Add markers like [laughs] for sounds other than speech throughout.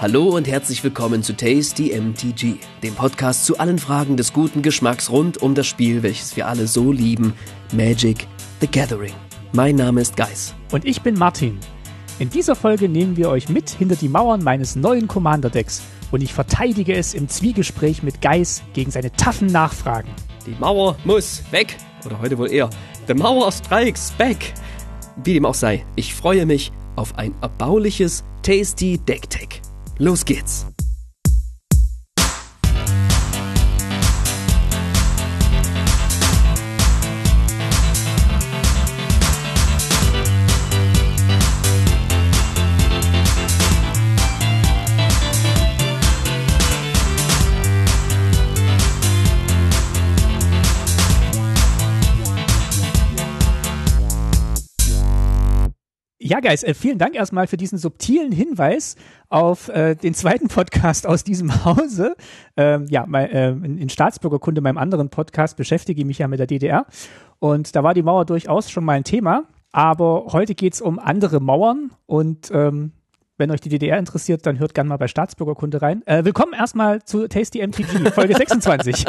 Hallo und herzlich willkommen zu Tasty MTG, dem Podcast zu allen Fragen des guten Geschmacks rund um das Spiel, welches wir alle so lieben, Magic the Gathering. Mein Name ist Geis. Und ich bin Martin. In dieser Folge nehmen wir euch mit hinter die Mauern meines neuen Commander-Decks und ich verteidige es im Zwiegespräch mit Geis gegen seine taffen Nachfragen. Die Mauer muss weg, oder heute wohl eher, The Mauer strikes back. Wie dem auch sei, ich freue mich auf ein erbauliches Tasty Deck Tech. Los geht's! Ja, Guys, äh, vielen Dank erstmal für diesen subtilen Hinweis auf äh, den zweiten Podcast aus diesem Hause. Ähm, ja, mein, äh, in, in Staatsbürgerkunde, meinem anderen Podcast, beschäftige ich mich ja mit der DDR. Und da war die Mauer durchaus schon mal ein Thema. Aber heute geht's um andere Mauern und ähm, wenn euch die DDR interessiert, dann hört gerne mal bei Staatsbürgerkunde rein. Äh, willkommen erstmal zu Tasty MTG, Folge [laughs] 26.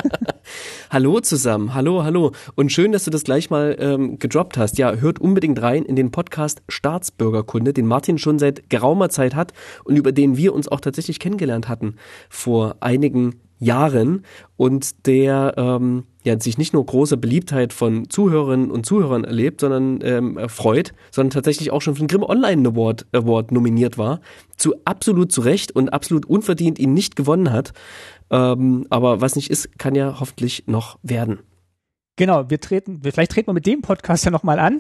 hallo zusammen, hallo, hallo. Und schön, dass du das gleich mal ähm, gedroppt hast. Ja, hört unbedingt rein in den Podcast Staatsbürgerkunde, den Martin schon seit geraumer Zeit hat und über den wir uns auch tatsächlich kennengelernt hatten vor einigen Jahren und der ähm, ja sich nicht nur große Beliebtheit von Zuhörerinnen und Zuhörern erlebt, sondern ähm, erfreut, sondern tatsächlich auch schon für den Grimm Online Award, Award nominiert war. Zu absolut zu Recht und absolut unverdient ihn nicht gewonnen hat. Ähm, aber was nicht ist, kann ja hoffentlich noch werden. Genau, wir treten, vielleicht treten wir mit dem Podcast ja nochmal an.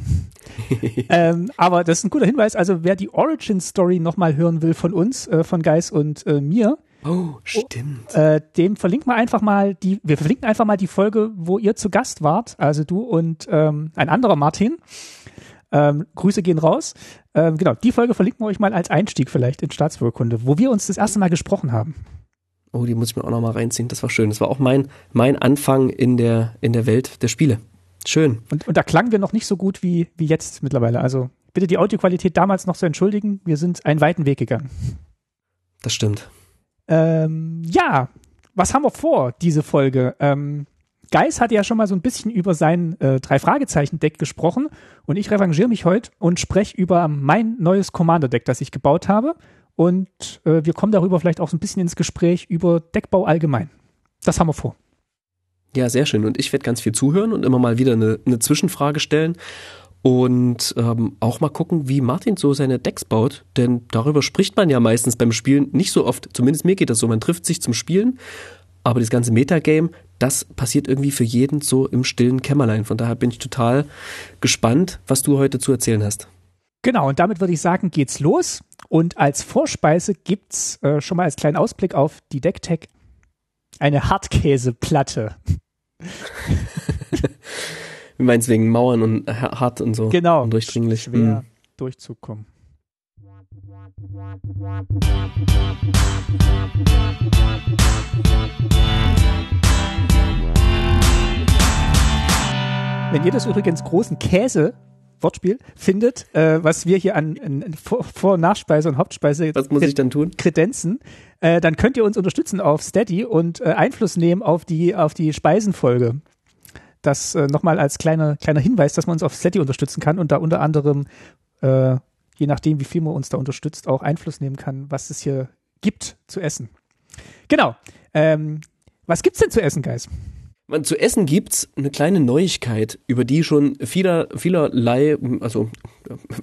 [laughs] ähm, aber das ist ein guter Hinweis. Also wer die Origin Story nochmal hören will von uns, äh, von Geis und äh, mir, Oh, stimmt. Äh, dem verlinken wir einfach mal die, wir verlinken einfach mal die Folge, wo ihr zu Gast wart, also du und ähm, ein anderer Martin. Ähm, Grüße gehen raus. Ähm, genau, die Folge verlinken wir euch mal als Einstieg vielleicht in Staatsbürgerkunde, wo wir uns das erste Mal gesprochen haben. Oh, die muss ich mir auch nochmal reinziehen. Das war schön. Das war auch mein, mein Anfang in der, in der Welt der Spiele. Schön. Und, und da klangen wir noch nicht so gut wie, wie jetzt mittlerweile. Also bitte die Audioqualität damals noch zu entschuldigen. Wir sind einen weiten Weg gegangen. Das stimmt. Ähm, ja, was haben wir vor, diese Folge? Ähm, Geis hat ja schon mal so ein bisschen über sein äh, Drei-Fragezeichen-Deck gesprochen und ich revanchiere mich heute und spreche über mein neues Commander-Deck, das ich gebaut habe. Und äh, wir kommen darüber vielleicht auch so ein bisschen ins Gespräch über Deckbau allgemein. Das haben wir vor. Ja, sehr schön. Und ich werde ganz viel zuhören und immer mal wieder eine, eine Zwischenfrage stellen und ähm, auch mal gucken, wie Martin so seine Decks baut, denn darüber spricht man ja meistens beim Spielen nicht so oft. Zumindest mir geht das so. Man trifft sich zum Spielen, aber das ganze Metagame, das passiert irgendwie für jeden so im stillen Kämmerlein. Von daher bin ich total gespannt, was du heute zu erzählen hast. Genau, und damit würde ich sagen, geht's los. Und als Vorspeise gibt's äh, schon mal als kleinen Ausblick auf die Decktech eine Hartkäseplatte. [laughs] Wie meinst wegen Mauern und hart und so? Genau. Und durchdringlich. Schwer mhm. durchzukommen. Wenn ihr das übrigens großen Käse Wortspiel findet, äh, was wir hier an, an Vor-, und Nachspeise und Hauptspeise was muss ich dann tun? kredenzen, äh, dann könnt ihr uns unterstützen auf Steady und äh, Einfluss nehmen auf die auf die Speisenfolge. Das äh, nochmal als kleiner, kleiner Hinweis, dass man uns auf Steady unterstützen kann und da unter anderem, äh, je nachdem, wie viel man uns da unterstützt, auch Einfluss nehmen kann, was es hier gibt zu essen. Genau. Ähm, was gibt's denn zu essen, Guys? Zu essen gibt's eine kleine Neuigkeit, über die schon vieler, vielerlei, also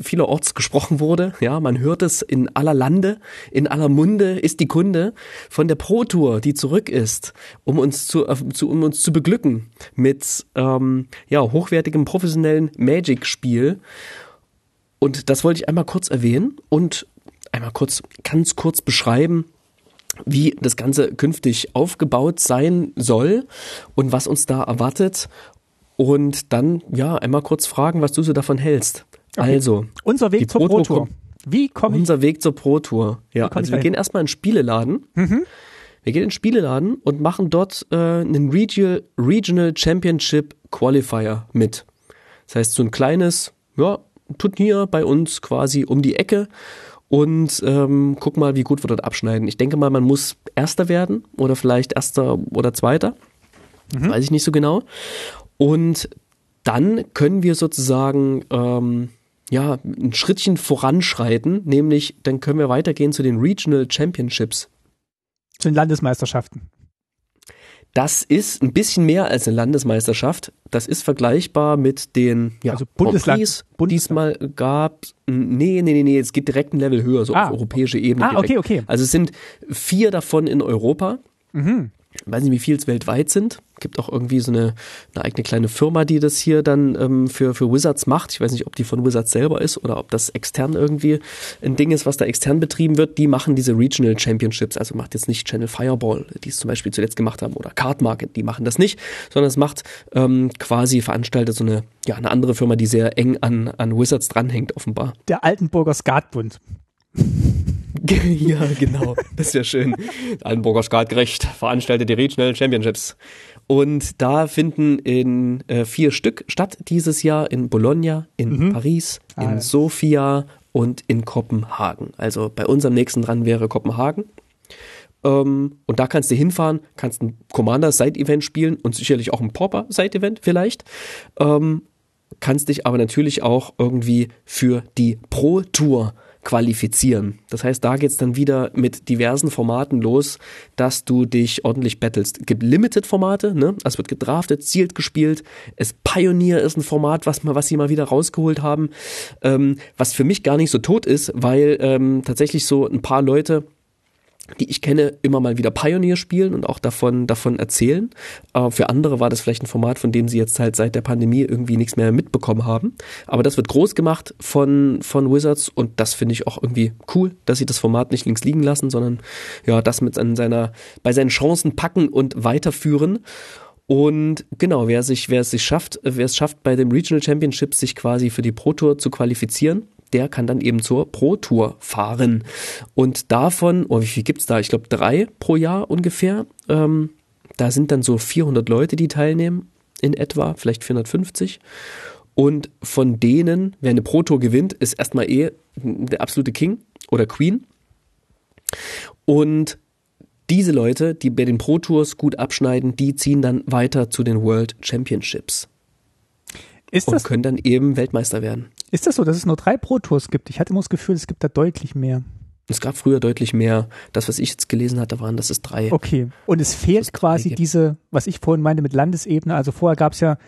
vielerorts gesprochen wurde. Ja, man hört es in aller Lande, in aller Munde ist die Kunde von der Pro Tour, die zurück ist, um uns zu, zu um uns zu beglücken mit ähm, ja hochwertigem professionellen Magic-Spiel. Und das wollte ich einmal kurz erwähnen und einmal kurz, ganz kurz beschreiben, wie das Ganze künftig aufgebaut sein soll und was uns da erwartet. Und dann, ja, einmal kurz fragen, was du so davon hältst. Okay. Also, unser Weg zur Pro Tour. Wie komme ich? Unser Weg zur Pro Tour. Ja, also wir gehen erstmal in den Spieleladen. Mhm. Wir gehen in den Spieleladen und machen dort äh, einen Regional, Regional Championship Qualifier mit. Das heißt, so ein kleines, ja, Turnier bei uns quasi um die Ecke und ähm, guck mal, wie gut wir dort abschneiden. Ich denke mal, man muss Erster werden oder vielleicht Erster oder Zweiter. Mhm. Weiß ich nicht so genau. Und dann können wir sozusagen ähm, ja ein Schrittchen voranschreiten, nämlich dann können wir weitergehen zu den Regional Championships. Zu den Landesmeisterschaften. Das ist ein bisschen mehr als eine Landesmeisterschaft. Das ist vergleichbar mit den ja, also Bundesland, Prix, diesmal gab. Nee, nee, nee, nee, es geht direkt ein Level höher, so ah. auf europäische Ebene. Ah, direkt. okay, okay. Also es sind vier davon in Europa. Mhm weiß nicht, wie viel es weltweit sind. Gibt auch irgendwie so eine, eine eigene kleine Firma, die das hier dann ähm, für, für Wizards macht. Ich weiß nicht, ob die von Wizards selber ist oder ob das extern irgendwie ein Ding ist, was da extern betrieben wird. Die machen diese Regional Championships, also macht jetzt nicht Channel Fireball, die es zum Beispiel zuletzt gemacht haben, oder Card Market, die machen das nicht, sondern es macht ähm, quasi veranstaltet so eine, ja, eine andere Firma, die sehr eng an, an Wizards dranhängt, offenbar. Der Altenburger Skatbund. [laughs] ja, genau. Das ist ja schön. Altenburger Skatgerecht veranstaltet die Regional Championships. Und da finden in äh, vier Stück statt dieses Jahr in Bologna, in mhm. Paris, in ah, Sofia und in Kopenhagen. Also bei uns am nächsten dran wäre Kopenhagen. Ähm, und da kannst du hinfahren, kannst ein Commander-Side-Event spielen und sicherlich auch ein Pauper-Side-Event vielleicht. Ähm, kannst dich aber natürlich auch irgendwie für die Pro-Tour qualifizieren. Das heißt, da geht's dann wieder mit diversen Formaten los, dass du dich ordentlich battlest. Es gibt Limited-Formate, ne? Es wird gedraftet, zielt gespielt. Es Pioneer ist ein Format, was, was sie mal wieder rausgeholt haben, ähm, was für mich gar nicht so tot ist, weil ähm, tatsächlich so ein paar Leute die ich kenne, immer mal wieder Pioneer spielen und auch davon, davon erzählen. Äh, für andere war das vielleicht ein Format, von dem sie jetzt halt seit der Pandemie irgendwie nichts mehr mitbekommen haben. Aber das wird groß gemacht von, von Wizards und das finde ich auch irgendwie cool, dass sie das Format nicht links liegen lassen, sondern ja, das mit an seiner, bei seinen Chancen packen und weiterführen. Und genau, wer sich, wer es sich schafft, wer es schafft, bei dem Regional Championship sich quasi für die Pro Tour zu qualifizieren, der kann dann eben zur Pro Tour fahren. Und davon, oh, wie viel gibt's da? Ich glaube drei pro Jahr ungefähr. Ähm, da sind dann so 400 Leute, die teilnehmen in etwa, vielleicht 450. Und von denen, wer eine Pro Tour gewinnt, ist erstmal eh der absolute King oder Queen. Und diese Leute, die bei den Pro Tours gut abschneiden, die ziehen dann weiter zu den World Championships. Ist und können dann eben Weltmeister werden. Ist das so, dass es nur drei Pro Tours gibt? Ich hatte immer das Gefühl, es gibt da deutlich mehr. Es gab früher deutlich mehr. Das, was ich jetzt gelesen hatte, waren, dass es drei. Okay. Und es fehlt quasi diese, was ich vorhin meinte mit Landesebene. Also vorher gab es ja,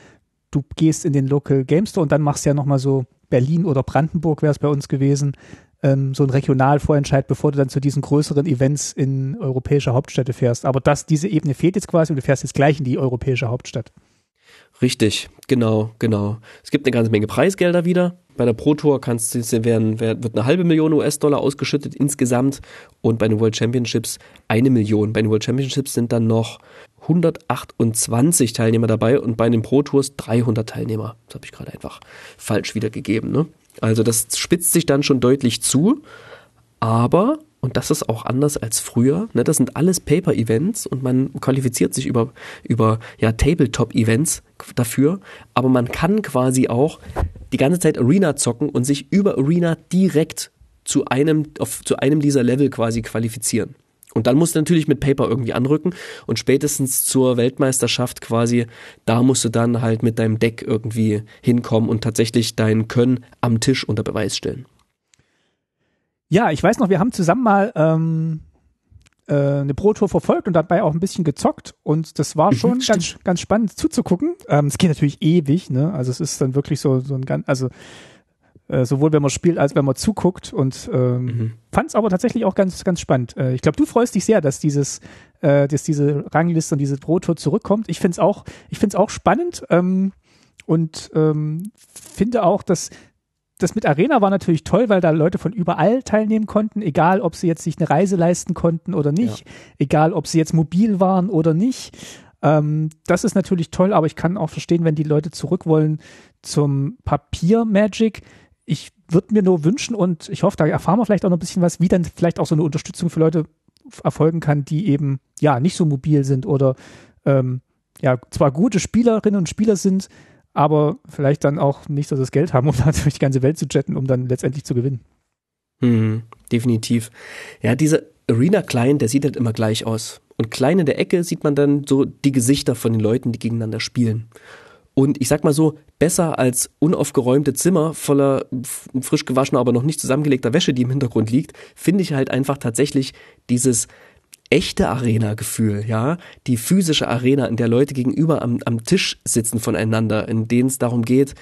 du gehst in den Local Game Store und dann machst du ja nochmal so Berlin oder Brandenburg wäre es bei uns gewesen, ähm, so ein Regionalvorentscheid, bevor du dann zu diesen größeren Events in europäische Hauptstädte fährst. Aber das, diese Ebene fehlt jetzt quasi und du fährst jetzt gleich in die europäische Hauptstadt. Richtig, genau, genau. Es gibt eine ganze Menge Preisgelder wieder. Bei der Pro Tour kannst werden, wird eine halbe Million US-Dollar ausgeschüttet insgesamt und bei den World Championships eine Million. Bei den World Championships sind dann noch 128 Teilnehmer dabei und bei den Pro Tours 300 Teilnehmer. Das habe ich gerade einfach falsch wiedergegeben. Ne? Also das spitzt sich dann schon deutlich zu, aber und das ist auch anders als früher. Ne? Das sind alles Paper-Events und man qualifiziert sich über, über ja, Tabletop-Events dafür. Aber man kann quasi auch die ganze Zeit Arena zocken und sich über Arena direkt zu einem, auf, zu einem dieser Level quasi qualifizieren. Und dann musst du natürlich mit Paper irgendwie anrücken und spätestens zur Weltmeisterschaft quasi, da musst du dann halt mit deinem Deck irgendwie hinkommen und tatsächlich dein Können am Tisch unter Beweis stellen. Ja, ich weiß noch, wir haben zusammen mal ähm, äh, eine Pro-Tour verfolgt und dabei auch ein bisschen gezockt und das war mhm, schon ganz, ganz spannend zuzugucken. Ähm, es geht natürlich ewig, ne? Also es ist dann wirklich so, so ein ganz, also äh, sowohl wenn man spielt als wenn man zuguckt und ähm, mhm. fand es aber tatsächlich auch ganz, ganz spannend. Äh, ich glaube, du freust dich sehr, dass dieses, äh, dass diese Rangliste und diese Pro-Tour zurückkommt. Ich finde es auch, ich finde es auch spannend ähm, und ähm, finde auch, dass das mit Arena war natürlich toll, weil da Leute von überall teilnehmen konnten, egal ob sie jetzt sich eine Reise leisten konnten oder nicht, ja. egal ob sie jetzt mobil waren oder nicht. Ähm, das ist natürlich toll, aber ich kann auch verstehen, wenn die Leute zurück wollen zum Papier-Magic. Ich würde mir nur wünschen und ich hoffe, da erfahren wir vielleicht auch noch ein bisschen was, wie dann vielleicht auch so eine Unterstützung für Leute erfolgen kann, die eben ja nicht so mobil sind oder ähm, ja zwar gute Spielerinnen und Spieler sind, aber vielleicht dann auch nicht so das Geld haben, [laughs] um da durch die ganze Welt zu jetten, um dann letztendlich zu gewinnen. Hm, definitiv. Ja, dieser Arena Klein, der sieht halt immer gleich aus. Und klein in der Ecke sieht man dann so die Gesichter von den Leuten, die gegeneinander spielen. Und ich sag mal so, besser als unaufgeräumte Zimmer voller frisch gewaschener, aber noch nicht zusammengelegter Wäsche, die im Hintergrund liegt, finde ich halt einfach tatsächlich dieses echte Arena-Gefühl, ja, die physische Arena, in der Leute gegenüber am, am Tisch sitzen voneinander, in denen es darum geht,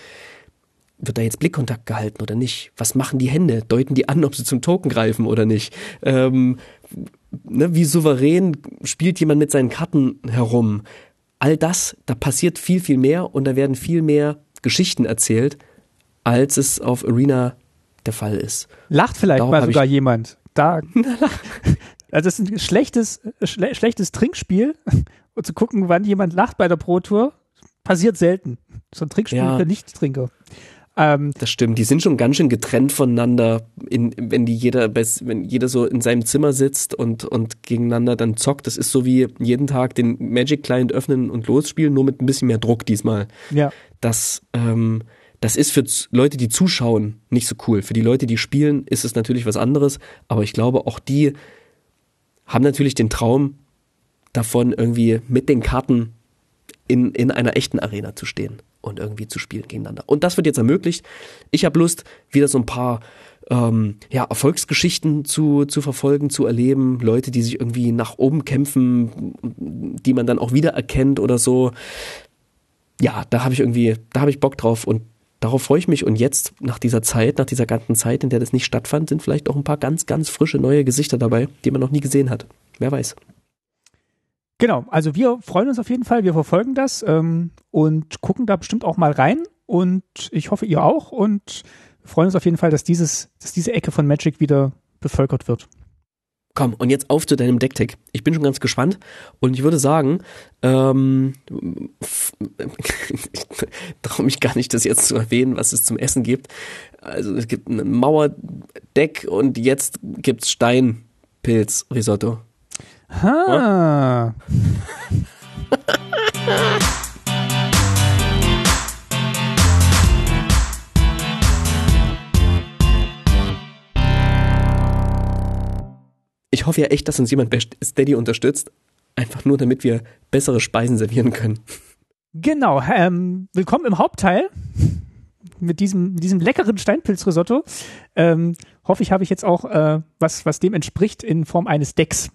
wird da jetzt Blickkontakt gehalten oder nicht? Was machen die Hände? Deuten die an, ob sie zum Token greifen oder nicht? Ähm, ne, wie souverän spielt jemand mit seinen Karten herum? all das, da passiert viel, viel mehr und da werden viel mehr Geschichten erzählt, als es auf Arena der Fall ist. Lacht vielleicht Darauf mal sogar jemand. Da. [laughs] also es ist ein schlechtes, schle schlechtes Trinkspiel und [laughs] zu gucken, wann jemand lacht bei der Pro Tour, passiert selten. So ein Trinkspiel ja. für Nicht-Trinker. Ähm, das stimmt, die sind schon ganz schön getrennt voneinander, in, wenn die jeder, wenn jeder so in seinem Zimmer sitzt und, und gegeneinander dann zockt. Das ist so wie jeden Tag den Magic Client öffnen und losspielen, nur mit ein bisschen mehr Druck diesmal. Ja. Das, ähm, das ist für Leute, die zuschauen, nicht so cool. Für die Leute, die spielen, ist es natürlich was anderes, aber ich glaube, auch die haben natürlich den Traum davon, irgendwie mit den Karten in, in einer echten Arena zu stehen und irgendwie zu spielen gegeneinander. Und das wird jetzt ermöglicht. Ich habe Lust, wieder so ein paar ähm, ja, Erfolgsgeschichten zu, zu verfolgen, zu erleben. Leute, die sich irgendwie nach oben kämpfen, die man dann auch wieder erkennt oder so. Ja, da habe ich irgendwie, da habe ich Bock drauf und darauf freue ich mich. Und jetzt, nach dieser Zeit, nach dieser ganzen Zeit, in der das nicht stattfand, sind vielleicht auch ein paar ganz, ganz frische neue Gesichter dabei, die man noch nie gesehen hat. Wer weiß. Genau, also wir freuen uns auf jeden Fall, wir verfolgen das ähm, und gucken da bestimmt auch mal rein und ich hoffe ihr auch und freuen uns auf jeden Fall, dass dieses, dass diese Ecke von Magic wieder bevölkert wird. Komm, und jetzt auf zu deinem Decktick. Ich bin schon ganz gespannt und ich würde sagen, ähm, ich [laughs] traue mich gar nicht, das jetzt zu erwähnen, was es zum Essen gibt. Also es gibt ein Mauerdeck und jetzt gibt's Steinpilz-Risotto. Ha. [laughs] [laughs] Ich hoffe ja echt, dass uns jemand bei Steady unterstützt. Einfach nur, damit wir bessere Speisen servieren können. Genau. Ähm, willkommen im Hauptteil mit diesem, diesem leckeren Steinpilzrisotto. Ähm, hoffe ich, habe ich jetzt auch äh, was, was dem entspricht in Form eines Decks.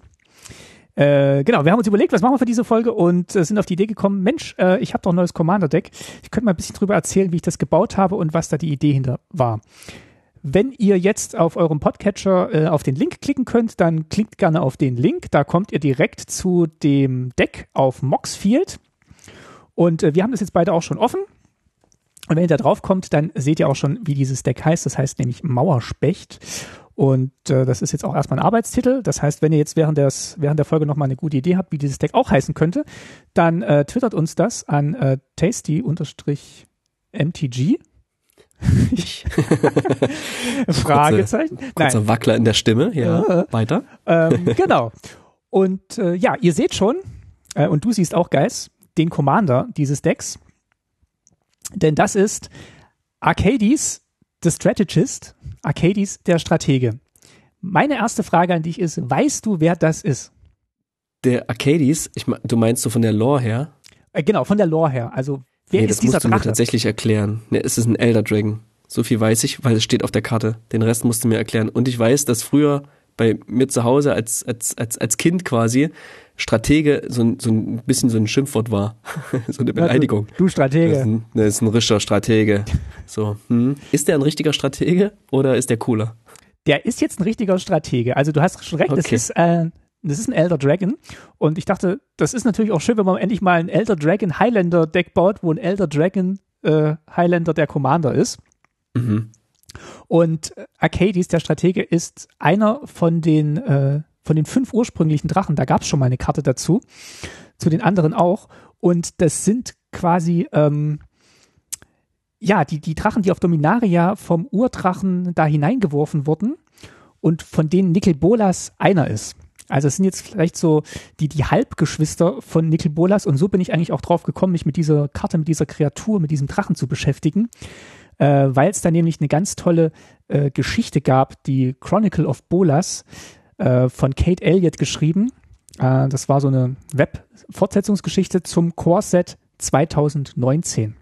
Äh, genau, wir haben uns überlegt, was machen wir für diese Folge und äh, sind auf die Idee gekommen, Mensch, äh, ich habe doch ein neues Commander-Deck. Ich könnte mal ein bisschen drüber erzählen, wie ich das gebaut habe und was da die Idee hinter war. Wenn ihr jetzt auf eurem Podcatcher äh, auf den Link klicken könnt, dann klickt gerne auf den Link. Da kommt ihr direkt zu dem Deck auf Moxfield. Und äh, wir haben das jetzt beide auch schon offen. Und wenn ihr da drauf kommt, dann seht ihr auch schon, wie dieses Deck heißt. Das heißt nämlich Mauerspecht. Und äh, das ist jetzt auch erstmal ein Arbeitstitel. Das heißt, wenn ihr jetzt während, des, während der Folge nochmal eine gute Idee habt, wie dieses Deck auch heißen könnte, dann äh, twittert uns das an äh, tasty-mtg. [laughs] Fragezeichen. Kurze, kurzer Nein. Wackler in der Stimme. Ja, ja. weiter. Ähm, [laughs] genau. Und äh, ja, ihr seht schon, äh, und du siehst auch, Geis, den Commander dieses Decks. Denn das ist Arcades, the Strategist Arcadis, der Stratege. Meine erste Frage an dich ist, weißt du, wer das ist? Der Arcadis, ich du meinst so von der Lore her? Äh, genau, von der Lore her. Also, wer nee, ist dieser Drache? Das musst du mir tatsächlich erklären. Nee, es ist ein Elder Dragon. So viel weiß ich, weil es steht auf der Karte. Den Rest musst du mir erklären. Und ich weiß, dass früher bei mir zu Hause als, als, als, als Kind quasi Stratege so ein, so ein bisschen so ein Schimpfwort war. [laughs] so eine Beleidigung. Du, du Stratege. Das ist, ein, das ist ein richtiger Stratege. So, hm. Ist der ein richtiger Stratege oder ist der cooler? Der ist jetzt ein richtiger Stratege. Also du hast schon recht, okay. das ist äh, das ist ein Elder Dragon. Und ich dachte, das ist natürlich auch schön, wenn man endlich mal ein Elder Dragon Highlander Deck baut, wo ein Elder Dragon äh, Highlander der Commander ist. Mhm. Und Arcades, der Stratege, ist einer von den, äh, von den fünf ursprünglichen Drachen. Da gab es schon mal eine Karte dazu. Zu den anderen auch. Und das sind quasi, ähm, ja, die, die Drachen, die auf Dominaria vom Urdrachen da hineingeworfen wurden und von denen Nickel Bolas einer ist. Also es sind jetzt vielleicht so die, die Halbgeschwister von Nickel Bolas und so bin ich eigentlich auch drauf gekommen, mich mit dieser Karte, mit dieser Kreatur, mit diesem Drachen zu beschäftigen äh, weil es da nämlich eine ganz tolle äh, Geschichte gab, die Chronicle of Bolas äh, von Kate Elliott geschrieben. Äh, das war so eine Web-Fortsetzungsgeschichte zum Core-Set 2019.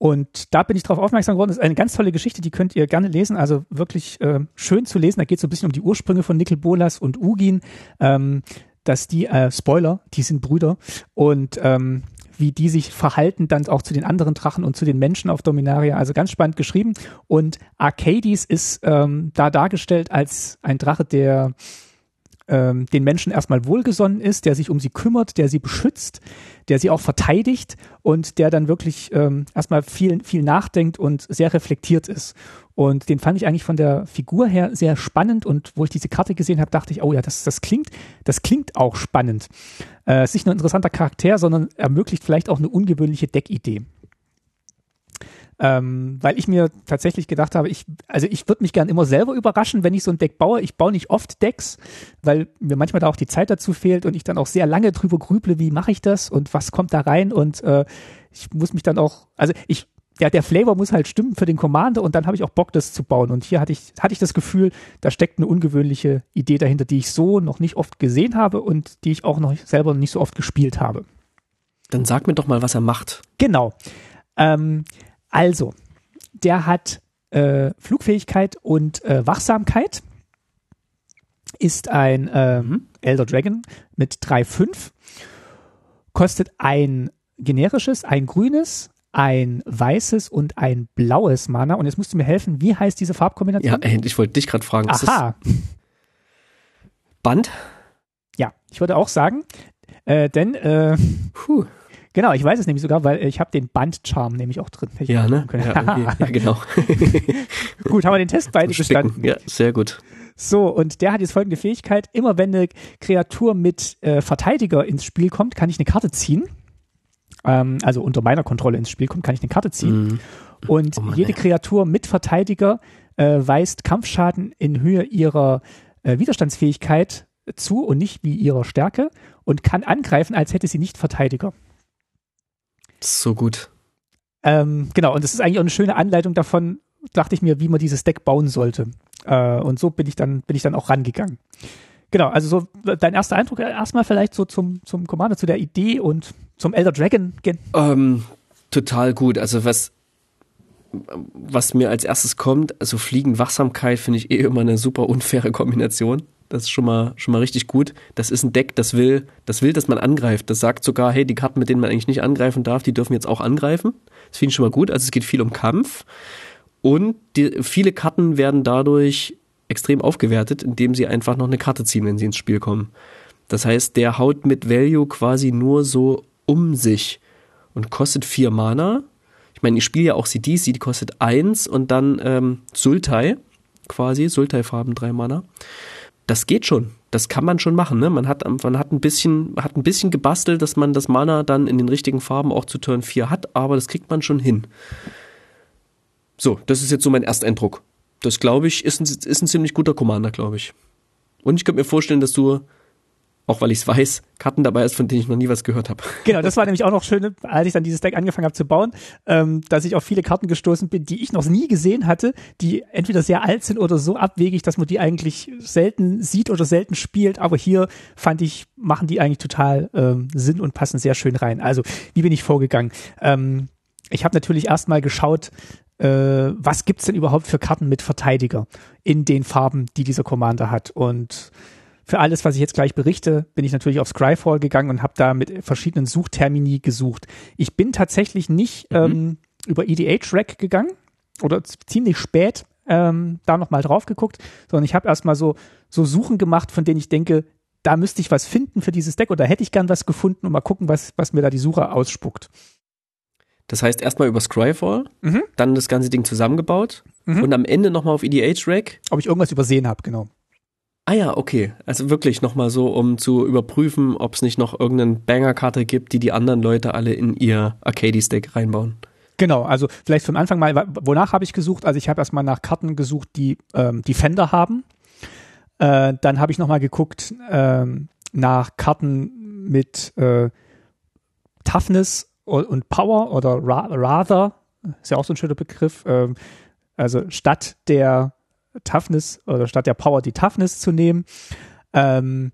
Und da bin ich darauf aufmerksam geworden. Das ist eine ganz tolle Geschichte, die könnt ihr gerne lesen. Also wirklich äh, schön zu lesen. Da geht es so ein bisschen um die Ursprünge von Nickel Bolas und Ugin. Ähm, dass die, äh, Spoiler, die sind Brüder. Und ähm, wie die sich verhalten dann auch zu den anderen Drachen und zu den Menschen auf Dominaria. Also ganz spannend geschrieben. Und Arcades ist ähm, da dargestellt als ein Drache, der ähm, den Menschen erstmal wohlgesonnen ist, der sich um sie kümmert, der sie beschützt, der sie auch verteidigt und der dann wirklich ähm, erstmal viel, viel nachdenkt und sehr reflektiert ist. Und den fand ich eigentlich von der Figur her sehr spannend und wo ich diese Karte gesehen habe, dachte ich, oh ja, das, das klingt, das klingt auch spannend. Äh, ist nicht nur ein interessanter Charakter, sondern ermöglicht vielleicht auch eine ungewöhnliche Deckidee. Ähm, weil ich mir tatsächlich gedacht habe, ich, also ich würde mich gern immer selber überraschen, wenn ich so ein Deck baue. Ich baue nicht oft Decks, weil mir manchmal da auch die Zeit dazu fehlt und ich dann auch sehr lange drüber grüble, wie mache ich das und was kommt da rein und äh, ich muss mich dann auch, also ich, der, der Flavor muss halt stimmen für den Commander und dann habe ich auch Bock, das zu bauen. Und hier hatte ich, hatte ich das Gefühl, da steckt eine ungewöhnliche Idee dahinter, die ich so noch nicht oft gesehen habe und die ich auch noch selber nicht so oft gespielt habe. Dann sag mir doch mal, was er macht. Genau. Ähm, also, der hat äh, Flugfähigkeit und äh, Wachsamkeit, ist ein ähm, Elder Dragon mit 3,5, kostet ein generisches, ein grünes, ein weißes und ein blaues Mana. Und jetzt musst du mir helfen, wie heißt diese Farbkombination? Ja, ich wollte dich gerade fragen. Aha. Band? Ja, ich würde auch sagen, äh, denn äh, Puh. Genau, ich weiß es nämlich sogar, weil ich habe den Bandcharm nämlich auch drin. Ja, ne? Ja, okay. [laughs] ja, genau. [laughs] gut, haben wir den Test beide bestanden. Ja, sehr gut. So, und der hat jetzt folgende Fähigkeit. Immer wenn eine Kreatur mit äh, Verteidiger ins Spiel kommt, kann ich eine Karte ziehen. Ähm, also unter meiner Kontrolle ins Spiel kommt, kann ich eine Karte ziehen. Mhm. Und oh Mann, jede Kreatur mit Verteidiger äh, weist Kampfschaden in Höhe ihrer äh, Widerstandsfähigkeit zu und nicht wie ihrer Stärke und kann angreifen, als hätte sie nicht Verteidiger. So gut. Ähm, genau, und das ist eigentlich auch eine schöne Anleitung davon, dachte ich mir, wie man dieses Deck bauen sollte. Äh, und so bin ich dann, bin ich dann auch rangegangen. Genau, also so dein erster Eindruck erstmal vielleicht so zum, zum Commander, zu der Idee und zum Elder Dragon. Ähm, total gut. Also was, was mir als erstes kommt, also Fliegen, Wachsamkeit finde ich eh immer eine super unfaire Kombination. Das ist schon mal, schon mal richtig gut. Das ist ein Deck, das will, das will, dass man angreift. Das sagt sogar, hey, die Karten, mit denen man eigentlich nicht angreifen darf, die dürfen jetzt auch angreifen. Das finde ich schon mal gut. Also es geht viel um Kampf. Und die, viele Karten werden dadurch extrem aufgewertet, indem sie einfach noch eine Karte ziehen, wenn sie ins Spiel kommen. Das heißt, der haut mit Value quasi nur so um sich und kostet vier Mana. Ich meine, ich spiele ja auch CDC, die kostet eins und dann ähm, Sultai quasi, Sultai-Farben drei Mana das geht schon. Das kann man schon machen. Ne? Man, hat, man hat, ein bisschen, hat ein bisschen gebastelt, dass man das Mana dann in den richtigen Farben auch zu Turn 4 hat, aber das kriegt man schon hin. So, das ist jetzt so mein Ersteindruck. Das, glaube ich, ist ein, ist ein ziemlich guter Commander, glaube ich. Und ich könnte mir vorstellen, dass du auch weil ich es weiß, Karten dabei ist, von denen ich noch nie was gehört habe. Genau, das war [laughs] nämlich auch noch schön, als ich dann dieses Deck angefangen habe zu bauen, ähm, dass ich auf viele Karten gestoßen bin, die ich noch nie gesehen hatte, die entweder sehr alt sind oder so abwegig, dass man die eigentlich selten sieht oder selten spielt. Aber hier fand ich, machen die eigentlich total ähm, Sinn und passen sehr schön rein. Also, wie bin ich vorgegangen? Ähm, ich habe natürlich erstmal geschaut, äh, was gibt's denn überhaupt für Karten mit Verteidiger in den Farben, die dieser Commander hat. Und für alles, was ich jetzt gleich berichte, bin ich natürlich auf Scryfall gegangen und habe da mit verschiedenen Suchtermini gesucht. Ich bin tatsächlich nicht mhm. ähm, über EDH-Rack gegangen oder ziemlich spät ähm, da nochmal drauf geguckt, sondern ich habe erstmal so, so Suchen gemacht, von denen ich denke, da müsste ich was finden für dieses Deck oder hätte ich gern was gefunden und mal gucken, was, was mir da die Suche ausspuckt. Das heißt, erstmal über Scryfall, mhm. dann das ganze Ding zusammengebaut mhm. und am Ende nochmal auf EDH-Rack. Ob ich irgendwas übersehen habe, genau. Ah ja, okay. Also wirklich nochmal so, um zu überprüfen, ob es nicht noch irgendeine Banger-Karte gibt, die die anderen Leute alle in ihr Arcades-Deck reinbauen. Genau, also vielleicht vom Anfang mal, wonach habe ich gesucht? Also ich habe erstmal nach Karten gesucht, die ähm, Defender haben. Äh, dann habe ich nochmal geguckt ähm, nach Karten mit äh, Toughness und Power oder ra rather ist ja auch so ein schöner Begriff. Ähm, also statt der Toughness oder statt der Power die Toughness zu nehmen. Ähm,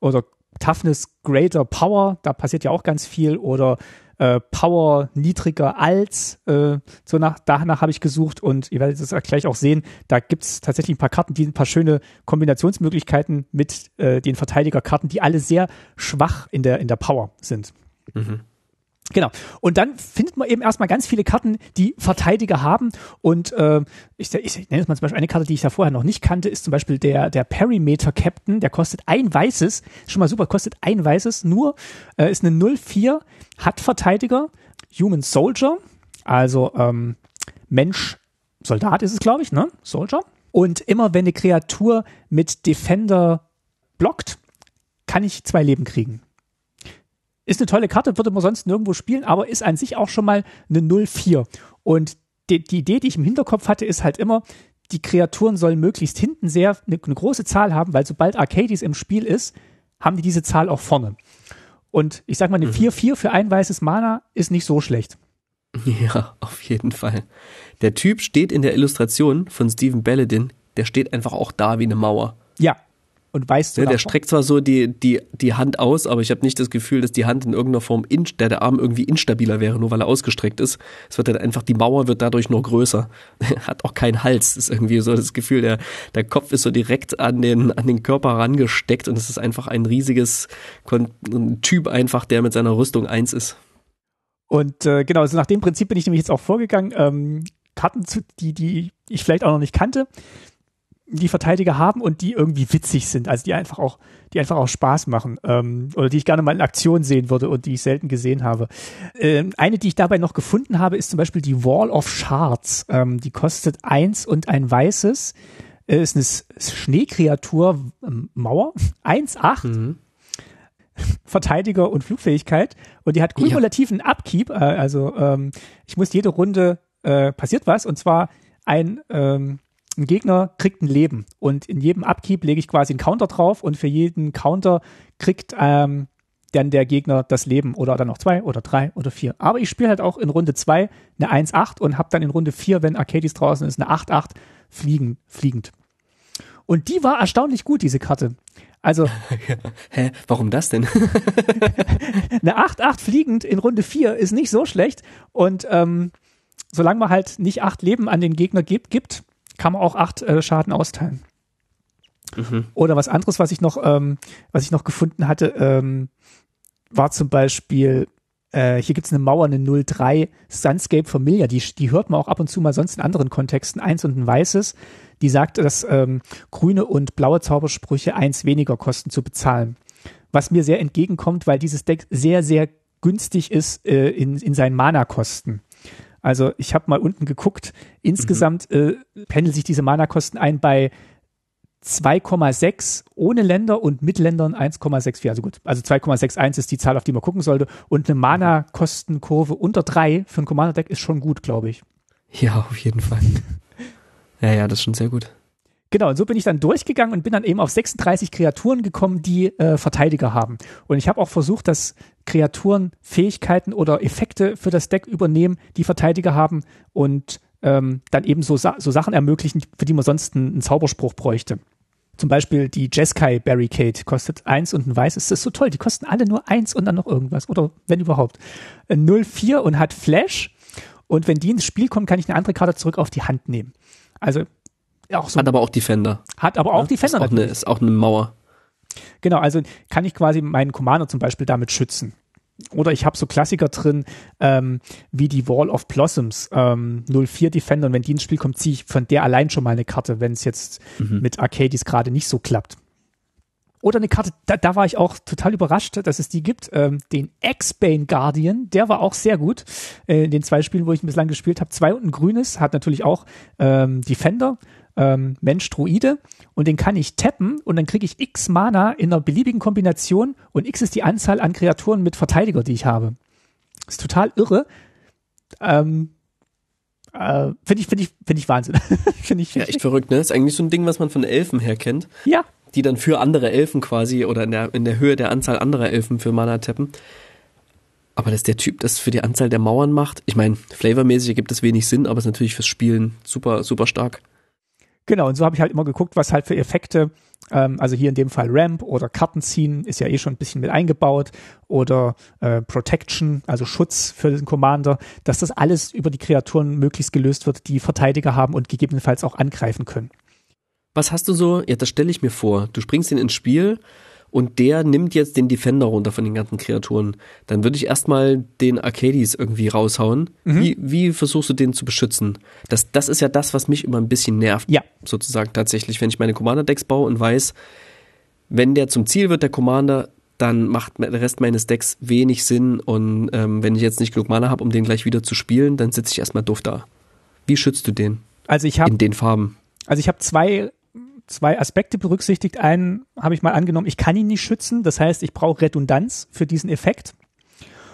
oder Toughness greater Power, da passiert ja auch ganz viel. Oder äh, Power niedriger als, äh, so nach, danach habe ich gesucht und ihr werdet es gleich auch sehen, da gibt es tatsächlich ein paar Karten, die ein paar schöne Kombinationsmöglichkeiten mit äh, den Verteidigerkarten, die alle sehr schwach in der, in der Power sind. Mhm. Genau. Und dann findet man eben erstmal ganz viele Karten, die Verteidiger haben. Und äh, ich, ich nenne jetzt mal zum Beispiel eine Karte, die ich da vorher noch nicht kannte, ist zum Beispiel der, der Perimeter Captain. Der kostet ein weißes, schon mal super, kostet ein weißes, nur äh, ist eine 0-4, hat Verteidiger, Human Soldier, also ähm, Mensch, Soldat ist es, glaube ich, ne? Soldier. Und immer wenn eine Kreatur mit Defender blockt, kann ich zwei Leben kriegen. Ist eine tolle Karte, würde man sonst nirgendwo spielen, aber ist an sich auch schon mal eine 0-4. Und die, die, Idee, die ich im Hinterkopf hatte, ist halt immer, die Kreaturen sollen möglichst hinten sehr eine, eine große Zahl haben, weil sobald Arcades im Spiel ist, haben die diese Zahl auch vorne. Und ich sag mal, eine 4-4 mhm. für ein weißes Mana ist nicht so schlecht. Ja, auf jeden Fall. Der Typ steht in der Illustration von Stephen Belladin, der steht einfach auch da wie eine Mauer. Ja, und weißt du. Ja, der streckt zwar so die, die, die Hand aus, aber ich habe nicht das Gefühl, dass die Hand in irgendeiner Form, in, der, der Arm irgendwie instabiler wäre, nur weil er ausgestreckt ist. Es wird dann einfach, die Mauer wird dadurch nur größer. Er [laughs] hat auch keinen Hals. Das ist irgendwie so das Gefühl, der, der Kopf ist so direkt an den, an den Körper rangesteckt und es ist einfach ein riesiges ein Typ einfach, der mit seiner Rüstung eins ist. Und äh, genau, also nach dem Prinzip bin ich nämlich jetzt auch vorgegangen. Ähm, Karten, zu, die, die ich vielleicht auch noch nicht kannte, die Verteidiger haben und die irgendwie witzig sind, also die einfach auch, die einfach auch Spaß machen ähm, oder die ich gerne mal in Aktion sehen würde und die ich selten gesehen habe. Ähm, eine, die ich dabei noch gefunden habe, ist zum Beispiel die Wall of Shards. Ähm, die kostet eins und ein weißes. Äh, ist eine Schneekreatur, ähm, Mauer, [laughs] 1,8. Mhm. [laughs] Verteidiger und Flugfähigkeit und die hat kumulativen ja. Upkeep, äh, also ähm, ich muss jede Runde äh, passiert was und zwar ein ähm, ein Gegner kriegt ein Leben und in jedem Upkeep lege ich quasi einen Counter drauf und für jeden Counter kriegt ähm, dann der Gegner das Leben oder dann noch zwei oder drei oder vier. Aber ich spiele halt auch in Runde zwei eine 1-8 und habe dann in Runde vier, wenn Arcadis draußen ist, eine 8-8 fliegen, fliegend. Und die war erstaunlich gut, diese Karte. Also. [laughs] Hä, warum das denn? [laughs] eine 8-8 fliegend in Runde 4 ist nicht so schlecht. Und ähm, solange man halt nicht acht Leben an den Gegner gibt, gibt kann man auch acht äh, Schaden austeilen. Mhm. Oder was anderes, was ich noch, ähm, was ich noch gefunden hatte, ähm, war zum Beispiel, äh, hier gibt's eine Mauer, eine 03 Sunscape Familia, die, die hört man auch ab und zu mal sonst in anderen Kontexten, eins und ein weißes, die sagt, dass ähm, grüne und blaue Zaubersprüche eins weniger kosten zu bezahlen. Was mir sehr entgegenkommt, weil dieses Deck sehr, sehr günstig ist äh, in, in seinen Mana-Kosten. Also ich habe mal unten geguckt, insgesamt mhm. äh, pendeln sich diese Mana-Kosten ein bei 2,6 ohne Länder und mit Ländern 1,64. Also gut, also 2,61 ist die Zahl, auf die man gucken sollte. Und eine Mana-Kostenkurve unter 3 für ein Commander-Deck ist schon gut, glaube ich. Ja, auf jeden Fall. [laughs] ja, ja, das ist schon sehr gut. Genau, und so bin ich dann durchgegangen und bin dann eben auf 36 Kreaturen gekommen, die äh, Verteidiger haben. Und ich habe auch versucht, dass Kreaturen Fähigkeiten oder Effekte für das Deck übernehmen, die Verteidiger haben und ähm, dann eben so, so Sachen ermöglichen, für die man sonst einen, einen Zauberspruch bräuchte. Zum Beispiel die Jeskai Barricade kostet eins und ein weißes. Das ist so toll. Die kosten alle nur eins und dann noch irgendwas. Oder wenn überhaupt. 04 und hat Flash. Und wenn die ins Spiel kommen, kann ich eine andere Karte zurück auf die Hand nehmen. Also auch so. Hat aber auch Defender. Hat aber auch ja, Defender ist auch, eine, ist auch eine Mauer. Genau, also kann ich quasi meinen Commander zum Beispiel damit schützen. Oder ich habe so Klassiker drin, ähm, wie die Wall of Blossoms, ähm, 04 Defender. Und wenn die ins Spiel kommt, ziehe ich von der allein schon mal eine Karte, wenn es jetzt mhm. mit Arcades gerade nicht so klappt. Oder eine Karte, da, da war ich auch total überrascht, dass es die gibt. Ähm, den X-Bane Guardian, der war auch sehr gut. Äh, in den zwei Spielen, wo ich bislang gespielt habe. Zwei und ein grünes, hat natürlich auch ähm, Defender ähm, Mensch Druide und den kann ich tappen und dann kriege ich x Mana in einer beliebigen Kombination und x ist die Anzahl an Kreaturen mit Verteidiger, die ich habe. ist total irre. Ähm, äh, finde ich, finde ich, finde ich Wahnsinn. [laughs] finde ich, find ja, echt verrückt, ne? Ist eigentlich so ein Ding, was man von Elfen her kennt. Ja. Die dann für andere Elfen quasi oder in der, in der Höhe der Anzahl anderer Elfen für Mana tappen. Aber dass der Typ das für die Anzahl der Mauern macht, ich meine, flavormäßig ergibt das wenig Sinn, aber ist natürlich fürs Spielen super, super stark. Genau, und so habe ich halt immer geguckt, was halt für Effekte, ähm, also hier in dem Fall Ramp oder Karten ziehen, ist ja eh schon ein bisschen mit eingebaut, oder äh, Protection, also Schutz für den Commander, dass das alles über die Kreaturen möglichst gelöst wird, die Verteidiger haben und gegebenenfalls auch angreifen können. Was hast du so? Ja, das stelle ich mir vor. Du springst ihn ins Spiel und der nimmt jetzt den Defender runter von den ganzen Kreaturen, dann würde ich erstmal den Arcades irgendwie raushauen. Mhm. Wie, wie versuchst du den zu beschützen? Das, das ist ja das, was mich immer ein bisschen nervt. Ja. Sozusagen tatsächlich, wenn ich meine Commander-Decks baue und weiß, wenn der zum Ziel wird, der Commander, dann macht der Rest meines Decks wenig Sinn und ähm, wenn ich jetzt nicht genug Mana habe, um den gleich wieder zu spielen, dann sitze ich erstmal doof da. Wie schützt du den? Also ich habe in den Farben. Also ich habe zwei zwei Aspekte berücksichtigt. Einen habe ich mal angenommen, ich kann ihn nicht schützen. Das heißt, ich brauche Redundanz für diesen Effekt.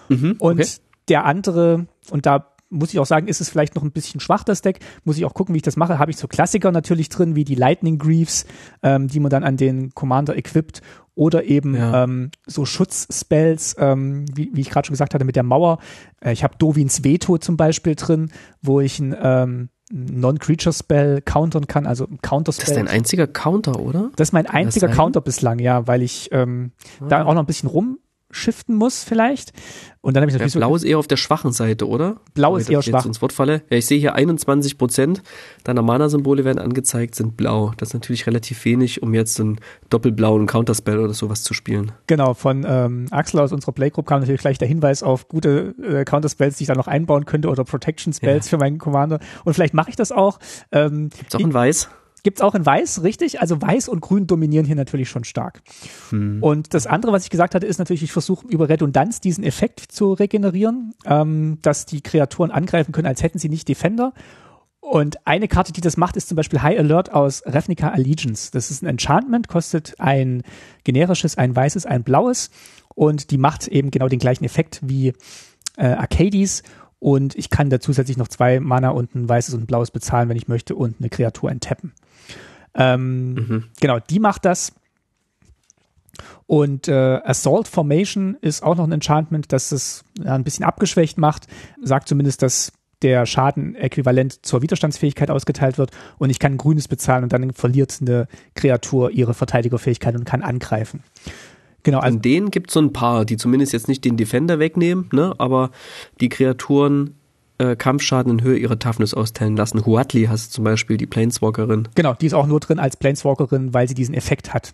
Mhm, und okay. der andere, und da muss ich auch sagen, ist es vielleicht noch ein bisschen schwach, das Deck. Muss ich auch gucken, wie ich das mache. Habe ich so Klassiker natürlich drin, wie die Lightning Greaves, ähm, die man dann an den Commander equipt. Oder eben ja. ähm, so Schutzspells, ähm, wie, wie ich gerade schon gesagt hatte, mit der Mauer. Äh, ich habe Dovins Veto zum Beispiel drin, wo ich ein ähm, Non-Creature-Spell countern kann, also Counter-Spell. Das ist dein einziger Counter, oder? Das ist mein einziger Counter bislang, ja, weil ich ähm, ah. da auch noch ein bisschen rum shiften muss vielleicht. Und dann habe ich natürlich ja, Blau ist eher auf der schwachen Seite, oder? Blau ist eher schwach. Ins Wort falle. Ja, ich sehe hier 21 Prozent deiner Mana-Symbole werden angezeigt, sind blau. Das ist natürlich relativ wenig, um jetzt einen doppelblauen Counterspell oder sowas zu spielen. Genau, von ähm, Axel aus unserer Playgroup kam natürlich gleich der Hinweis auf gute äh, Counterspells, die ich da noch einbauen könnte oder Protection Spells ja. für meinen Commander. Und vielleicht mache ich das auch. Ähm, Gibt's auch in Weiß? Gibt's auch in Weiß, richtig? Also Weiß und Grün dominieren hier natürlich schon stark. Hm. Und das andere, was ich gesagt hatte, ist natürlich, ich versuche über Redundanz diesen Effekt zu regenerieren, ähm, dass die Kreaturen angreifen können, als hätten sie nicht Defender. Und eine Karte, die das macht, ist zum Beispiel High Alert aus Ravnica Allegiance. Das ist ein Enchantment, kostet ein generisches, ein weißes, ein blaues. Und die macht eben genau den gleichen Effekt wie äh, Arcades und ich kann da zusätzlich noch zwei Mana und ein weißes und ein blaues bezahlen, wenn ich möchte, und eine Kreatur enttappen. Ähm, mhm. Genau, die macht das. Und äh, Assault Formation ist auch noch ein Enchantment, das es ja, ein bisschen abgeschwächt macht. Sagt zumindest, dass der Schaden äquivalent zur Widerstandsfähigkeit ausgeteilt wird und ich kann ein grünes bezahlen und dann verliert eine Kreatur ihre Verteidigerfähigkeit und kann angreifen. Genau. Also An denen gibt es so ein paar, die zumindest jetzt nicht den Defender wegnehmen, ne, aber die Kreaturen äh, Kampfschaden in Höhe ihrer Toughness austeilen lassen. Huatli hast du zum Beispiel, die Planeswalkerin. Genau, die ist auch nur drin als Planeswalkerin, weil sie diesen Effekt hat.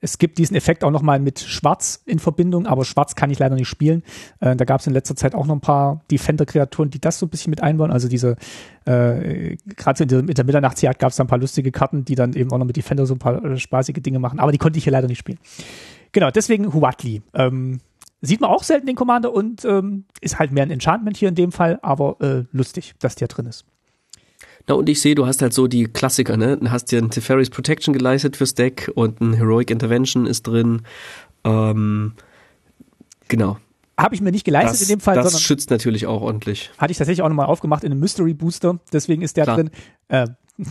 Es gibt diesen Effekt auch nochmal mit Schwarz in Verbindung, aber Schwarz kann ich leider nicht spielen. Äh, da gab es in letzter Zeit auch noch ein paar Defender-Kreaturen, die das so ein bisschen mit einbauen. Also diese, äh, gerade in der, in der Mitternachtsjagd gab es da ein paar lustige Karten, die dann eben auch noch mit Defender so ein paar äh, spaßige Dinge machen. Aber die konnte ich hier leider nicht spielen. Genau, deswegen Huatli. Ähm, Sieht man auch selten den Commander und ähm, ist halt mehr ein Enchantment hier in dem Fall, aber äh, lustig, dass der drin ist. Na und ich sehe, du hast halt so die Klassiker, ne? Du hast dir ein Teferi's Protection geleistet fürs Deck und ein Heroic Intervention ist drin. Ähm, genau. Habe ich mir nicht geleistet das, in dem Fall. Das sondern schützt natürlich auch ordentlich. Hatte ich tatsächlich auch nochmal aufgemacht in einem Mystery Booster, deswegen ist der Klar. drin. Äh, [laughs]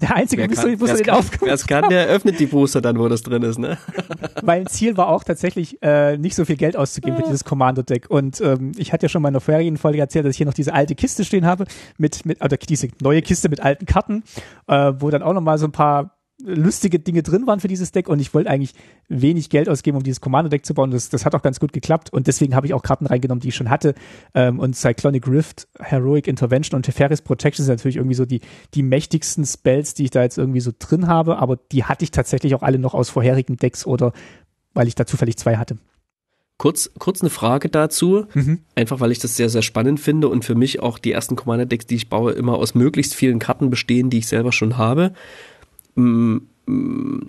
der einzige Mystery Booster, den aufgemacht Wer es kann, der öffnet die Booster dann, wo das drin ist, ne? [laughs] Mein Ziel war auch tatsächlich, äh, nicht so viel Geld auszugeben für dieses Commander-Deck. Und ähm, ich hatte ja schon mal in der vorherigen Folge erzählt, dass ich hier noch diese alte Kiste stehen habe, mit, mit, oder diese neue Kiste mit alten Karten, äh, wo dann auch nochmal so ein paar lustige Dinge drin waren für dieses Deck und ich wollte eigentlich wenig Geld ausgeben, um dieses Commander-Deck zu bauen. Das, das hat auch ganz gut geklappt und deswegen habe ich auch Karten reingenommen, die ich schon hatte. Ähm, und Cyclonic Rift, Heroic Intervention und Teferis Protection sind natürlich irgendwie so die, die mächtigsten Spells, die ich da jetzt irgendwie so drin habe, aber die hatte ich tatsächlich auch alle noch aus vorherigen Decks oder weil ich da zufällig zwei hatte. Kurz, kurz eine Frage dazu, mhm. einfach weil ich das sehr, sehr spannend finde und für mich auch die ersten Commander-Decks, die ich baue, immer aus möglichst vielen Karten bestehen, die ich selber schon habe. Mm, mm,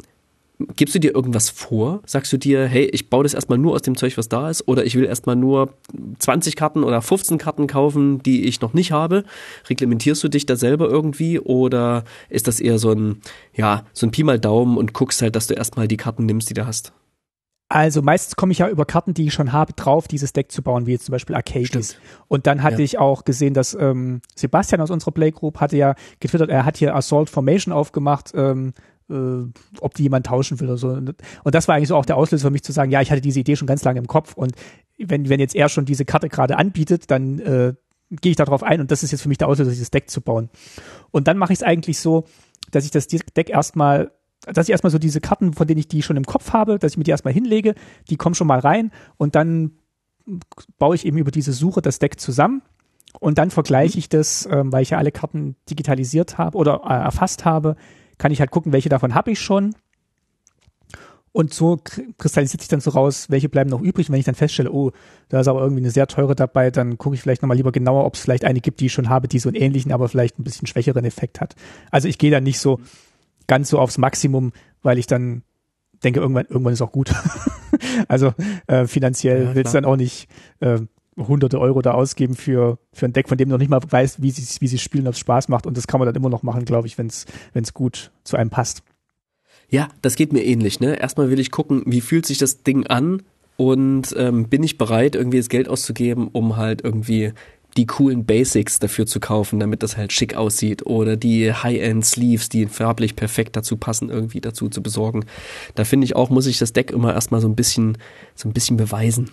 gibst du dir irgendwas vor? Sagst du dir, hey, ich baue das erstmal nur aus dem Zeug, was da ist, oder ich will erstmal nur 20 Karten oder 15 Karten kaufen, die ich noch nicht habe? Reglementierst du dich da selber irgendwie oder ist das eher so ein, ja, so ein Pi mal Daumen und guckst halt, dass du erstmal die Karten nimmst, die du hast? Also meistens komme ich ja über Karten, die ich schon habe, drauf, dieses Deck zu bauen, wie jetzt zum Beispiel Arcades. Und dann hatte ja. ich auch gesehen, dass ähm, Sebastian aus unserer Playgroup hatte ja getwittert, er hat hier Assault Formation aufgemacht, ähm, äh, ob die jemand tauschen will oder so. Und das war eigentlich so auch der Auslöser für mich zu sagen, ja, ich hatte diese Idee schon ganz lange im Kopf und wenn, wenn jetzt er schon diese Karte gerade anbietet, dann äh, gehe ich darauf ein und das ist jetzt für mich der Auslöser, dieses Deck zu bauen. Und dann mache ich es eigentlich so, dass ich das Deck erstmal dass ich erstmal so diese Karten, von denen ich die schon im Kopf habe, dass ich mir die erstmal hinlege, die kommen schon mal rein und dann baue ich eben über diese Suche das Deck zusammen und dann vergleiche ich das, ähm, weil ich ja alle Karten digitalisiert habe oder äh, erfasst habe, kann ich halt gucken, welche davon habe ich schon. Und so kristallisiert sich dann so raus, welche bleiben noch übrig. Und wenn ich dann feststelle, oh, da ist aber irgendwie eine sehr teure dabei, dann gucke ich vielleicht nochmal lieber genauer, ob es vielleicht eine gibt, die ich schon habe, die so einen ähnlichen, aber vielleicht ein bisschen schwächeren Effekt hat. Also ich gehe dann nicht so ganz so aufs Maximum, weil ich dann denke, irgendwann, irgendwann ist auch gut. [laughs] also äh, finanziell ja, willst du dann auch nicht äh, hunderte Euro da ausgeben für, für ein Deck, von dem du noch nicht mal weißt, wie sie, wie sie spielen, ob es Spaß macht. Und das kann man dann immer noch machen, glaube ich, wenn es gut zu einem passt. Ja, das geht mir ähnlich. Ne? Erstmal will ich gucken, wie fühlt sich das Ding an und ähm, bin ich bereit, irgendwie das Geld auszugeben, um halt irgendwie die coolen Basics dafür zu kaufen, damit das halt schick aussieht oder die High-End Sleeves, die farblich perfekt dazu passen, irgendwie dazu zu besorgen. Da finde ich auch, muss ich das Deck immer erstmal so ein bisschen, so ein bisschen beweisen.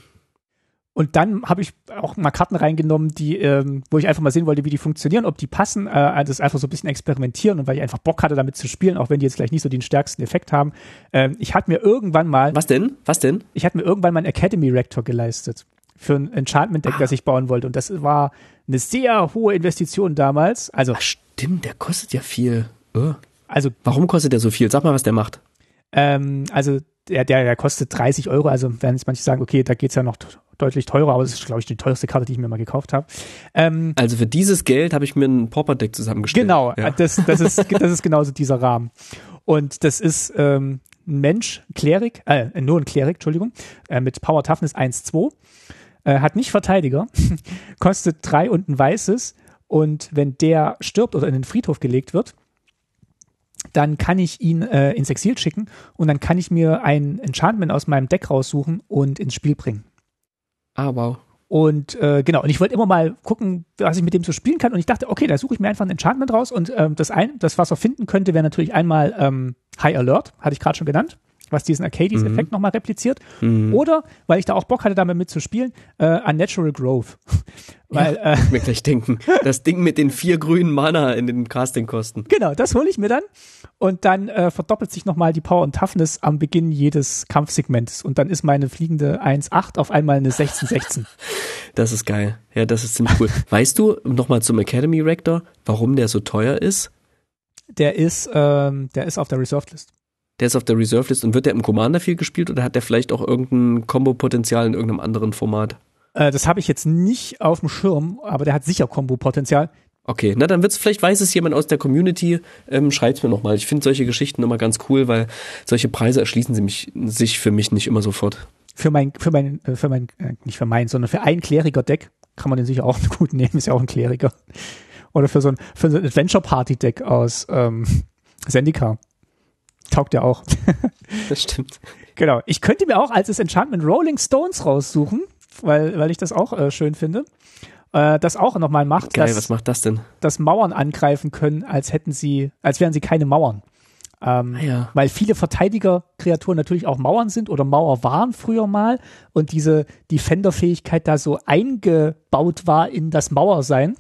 Und dann habe ich auch mal Karten reingenommen, die, ähm, wo ich einfach mal sehen wollte, wie die funktionieren, ob die passen. Äh, das einfach so ein bisschen experimentieren und weil ich einfach Bock hatte, damit zu spielen, auch wenn die jetzt gleich nicht so den stärksten Effekt haben. Ähm, ich hatte mir irgendwann mal. Was denn? Was denn? Ich hatte mir irgendwann mal einen Academy Rector geleistet für ein Enchantment-Deck, ah. das ich bauen wollte. Und das war eine sehr hohe Investition damals. Also. Ach, stimmt, der kostet ja viel. Oh. Also. Warum kostet der so viel? Sag mal, was der macht. Ähm, also der, der, der kostet 30 Euro. Also werden jetzt manche sagen, okay, da geht's ja noch deutlich teurer, aber das ist, glaube ich, die teuerste Karte, die ich mir mal gekauft habe. Ähm, also für dieses Geld habe ich mir ein Popper-Deck zusammengestellt. Genau, ja. das, das, ist, das ist genauso dieser Rahmen. Und das ist ähm, ein Mensch, Klerik, äh, nur ein Klerik, Entschuldigung, äh, mit Power Toughness 1-2, äh, hat nicht Verteidiger, [laughs] kostet drei und ein weißes und wenn der stirbt oder in den Friedhof gelegt wird, dann kann ich ihn äh, ins Exil schicken und dann kann ich mir ein Enchantment aus meinem Deck raussuchen und ins Spiel bringen. Ah, wow. Und äh, genau, und ich wollte immer mal gucken, was ich mit dem so spielen kann. Und ich dachte, okay, da suche ich mir einfach ein Enchantment raus. Und ähm, das, ein, das, was er finden könnte, wäre natürlich einmal ähm, High Alert, hatte ich gerade schon genannt was diesen Arcades-Effekt mhm. nochmal repliziert. Mhm. Oder, weil ich da auch Bock hatte, damit mitzuspielen, äh, Unnatural Growth. [laughs] weil, ja, äh, mir gleich denken, das Ding mit den vier grünen Mana in den Casting-Kosten. Genau, das hole ich mir dann. Und dann äh, verdoppelt sich nochmal die Power und Toughness am Beginn jedes Kampfsegments. Und dann ist meine fliegende 1-8 auf einmal eine 16-16. [laughs] das ist geil. Ja, das ist ziemlich cool. weißt du, nochmal zum Academy Rector, warum der so teuer ist? Der ist, ähm, der ist auf der Reserved List der ist auf der Reserve List und wird der im Commander viel gespielt oder hat der vielleicht auch irgendein Combo-Potenzial in irgendeinem anderen Format? Äh, das habe ich jetzt nicht auf dem Schirm, aber der hat sicher Combo-Potenzial. Okay, na dann wird's vielleicht weiß es jemand aus der Community, ähm, schreibt's mir nochmal. Ich finde solche Geschichten immer ganz cool, weil solche Preise erschließen sie mich, sich für mich nicht immer sofort. Für mein, für mein, äh, für mein, äh, nicht für mein, sondern für ein kleriger Deck kann man den sicher auch [laughs] gut nehmen, ist ja auch ein Kleriker. Oder für so ein, für so ein Adventure Party Deck aus ähm, Zendikar. Taugt ja auch. [laughs] das stimmt. Genau. Ich könnte mir auch als das Enchantment Rolling Stones raussuchen, weil, weil ich das auch äh, schön finde. Äh, das auch nochmal macht. Geil, dass, was macht das denn? Dass Mauern angreifen können, als hätten sie, als wären sie keine Mauern. Ähm, ah, ja. Weil viele Verteidigerkreaturen natürlich auch Mauern sind oder Mauer waren früher mal und diese Defender-Fähigkeit da so eingebaut war in das Mauersein.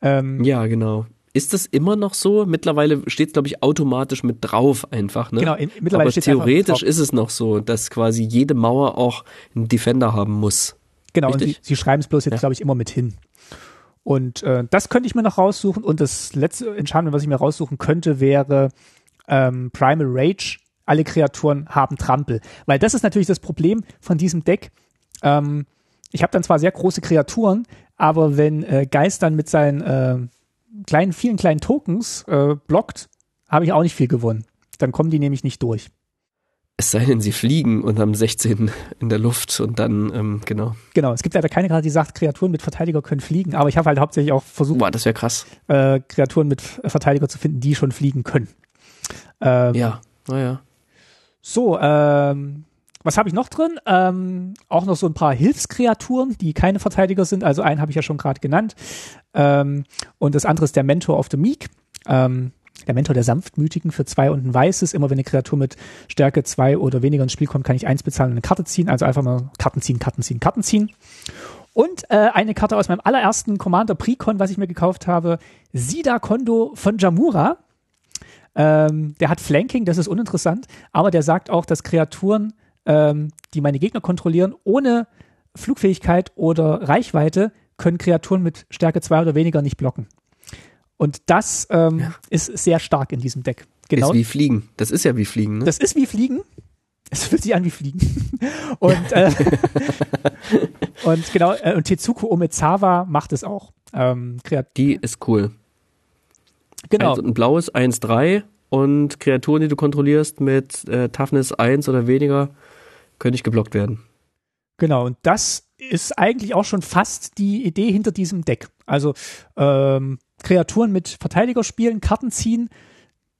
Ähm, ja, genau. Ist das immer noch so? Mittlerweile steht es, glaube ich, automatisch mit drauf einfach. Ne? Genau, in, mittlerweile Aber theoretisch ist es noch so, dass quasi jede Mauer auch einen Defender haben muss. Genau, Richtig? und sie, sie schreiben es bloß jetzt, ja. glaube ich, immer mit hin. Und äh, das könnte ich mir noch raussuchen. Und das letzte Enchantment, was ich mir raussuchen könnte, wäre ähm, Primal Rage. Alle Kreaturen haben Trampel. Weil das ist natürlich das Problem von diesem Deck. Ähm, ich habe dann zwar sehr große Kreaturen, aber wenn äh, Geist dann mit seinen äh, kleinen, vielen kleinen Tokens äh, blockt, habe ich auch nicht viel gewonnen. Dann kommen die nämlich nicht durch. Es sei denn, sie fliegen und haben 16 in der Luft und dann, ähm, genau. Genau, es gibt leider keine Karte, die sagt, Kreaturen mit Verteidiger können fliegen, aber ich habe halt hauptsächlich auch versucht, Boah, das wäre krass. Äh, Kreaturen mit Verteidiger zu finden, die schon fliegen können. Ähm, ja, naja. So, ähm, was habe ich noch drin? Ähm, auch noch so ein paar Hilfskreaturen, die keine Verteidiger sind. Also einen habe ich ja schon gerade genannt. Ähm, und das andere ist der Mentor of the Meek. Ähm, der Mentor der Sanftmütigen für zwei und ein weißes. Immer wenn eine Kreatur mit Stärke zwei oder weniger ins Spiel kommt, kann ich eins bezahlen und eine Karte ziehen. Also einfach mal Karten ziehen, Karten ziehen, Karten ziehen. Und äh, eine Karte aus meinem allerersten Commander Precon, was ich mir gekauft habe, Sida Kondo von Jamura. Ähm, der hat Flanking, das ist uninteressant, aber der sagt auch, dass Kreaturen, ähm, die meine Gegner kontrollieren, ohne Flugfähigkeit oder Reichweite, können Kreaturen mit Stärke 2 oder weniger nicht blocken. Und das ähm, ja. ist sehr stark in diesem Deck. Genau. Ist wie Fliegen. Das ist ja wie Fliegen, ne? Das ist wie Fliegen. Es fühlt sich an wie Fliegen. [laughs] und, äh, [laughs] und genau, äh, und Tetsuko Omezawa macht es auch. Ähm, die ist cool. Genau. Also ein blaues 1-3 und Kreaturen, die du kontrollierst mit äh, Toughness 1 oder weniger, können nicht geblockt werden. Genau, und das ist eigentlich auch schon fast die Idee hinter diesem Deck. Also ähm, Kreaturen mit Verteidiger spielen, Karten ziehen,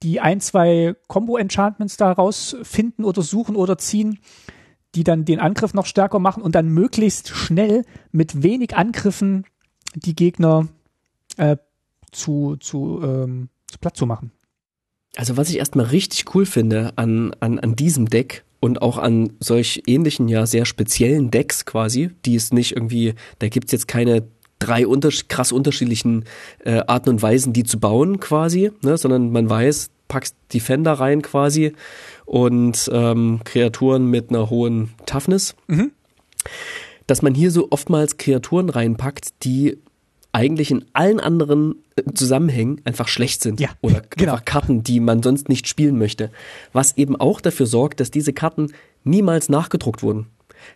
die ein, zwei Combo-Enchantments da rausfinden oder suchen oder ziehen, die dann den Angriff noch stärker machen und dann möglichst schnell mit wenig Angriffen die Gegner äh, zu, zu, ähm, zu platt zu machen. Also was ich erstmal richtig cool finde an, an, an diesem Deck und auch an solch ähnlichen, ja sehr speziellen Decks quasi, die es nicht irgendwie, da gibt's jetzt keine drei unter, krass unterschiedlichen äh, Arten und Weisen, die zu bauen quasi, ne, sondern man weiß, packst Defender rein quasi und ähm, Kreaturen mit einer hohen Toughness. Mhm. Dass man hier so oftmals Kreaturen reinpackt, die eigentlich in allen anderen äh, Zusammenhängen einfach schlecht sind. Ja, oder [laughs] genau. einfach Karten, die man sonst nicht spielen möchte. Was eben auch dafür sorgt, dass diese Karten niemals nachgedruckt wurden.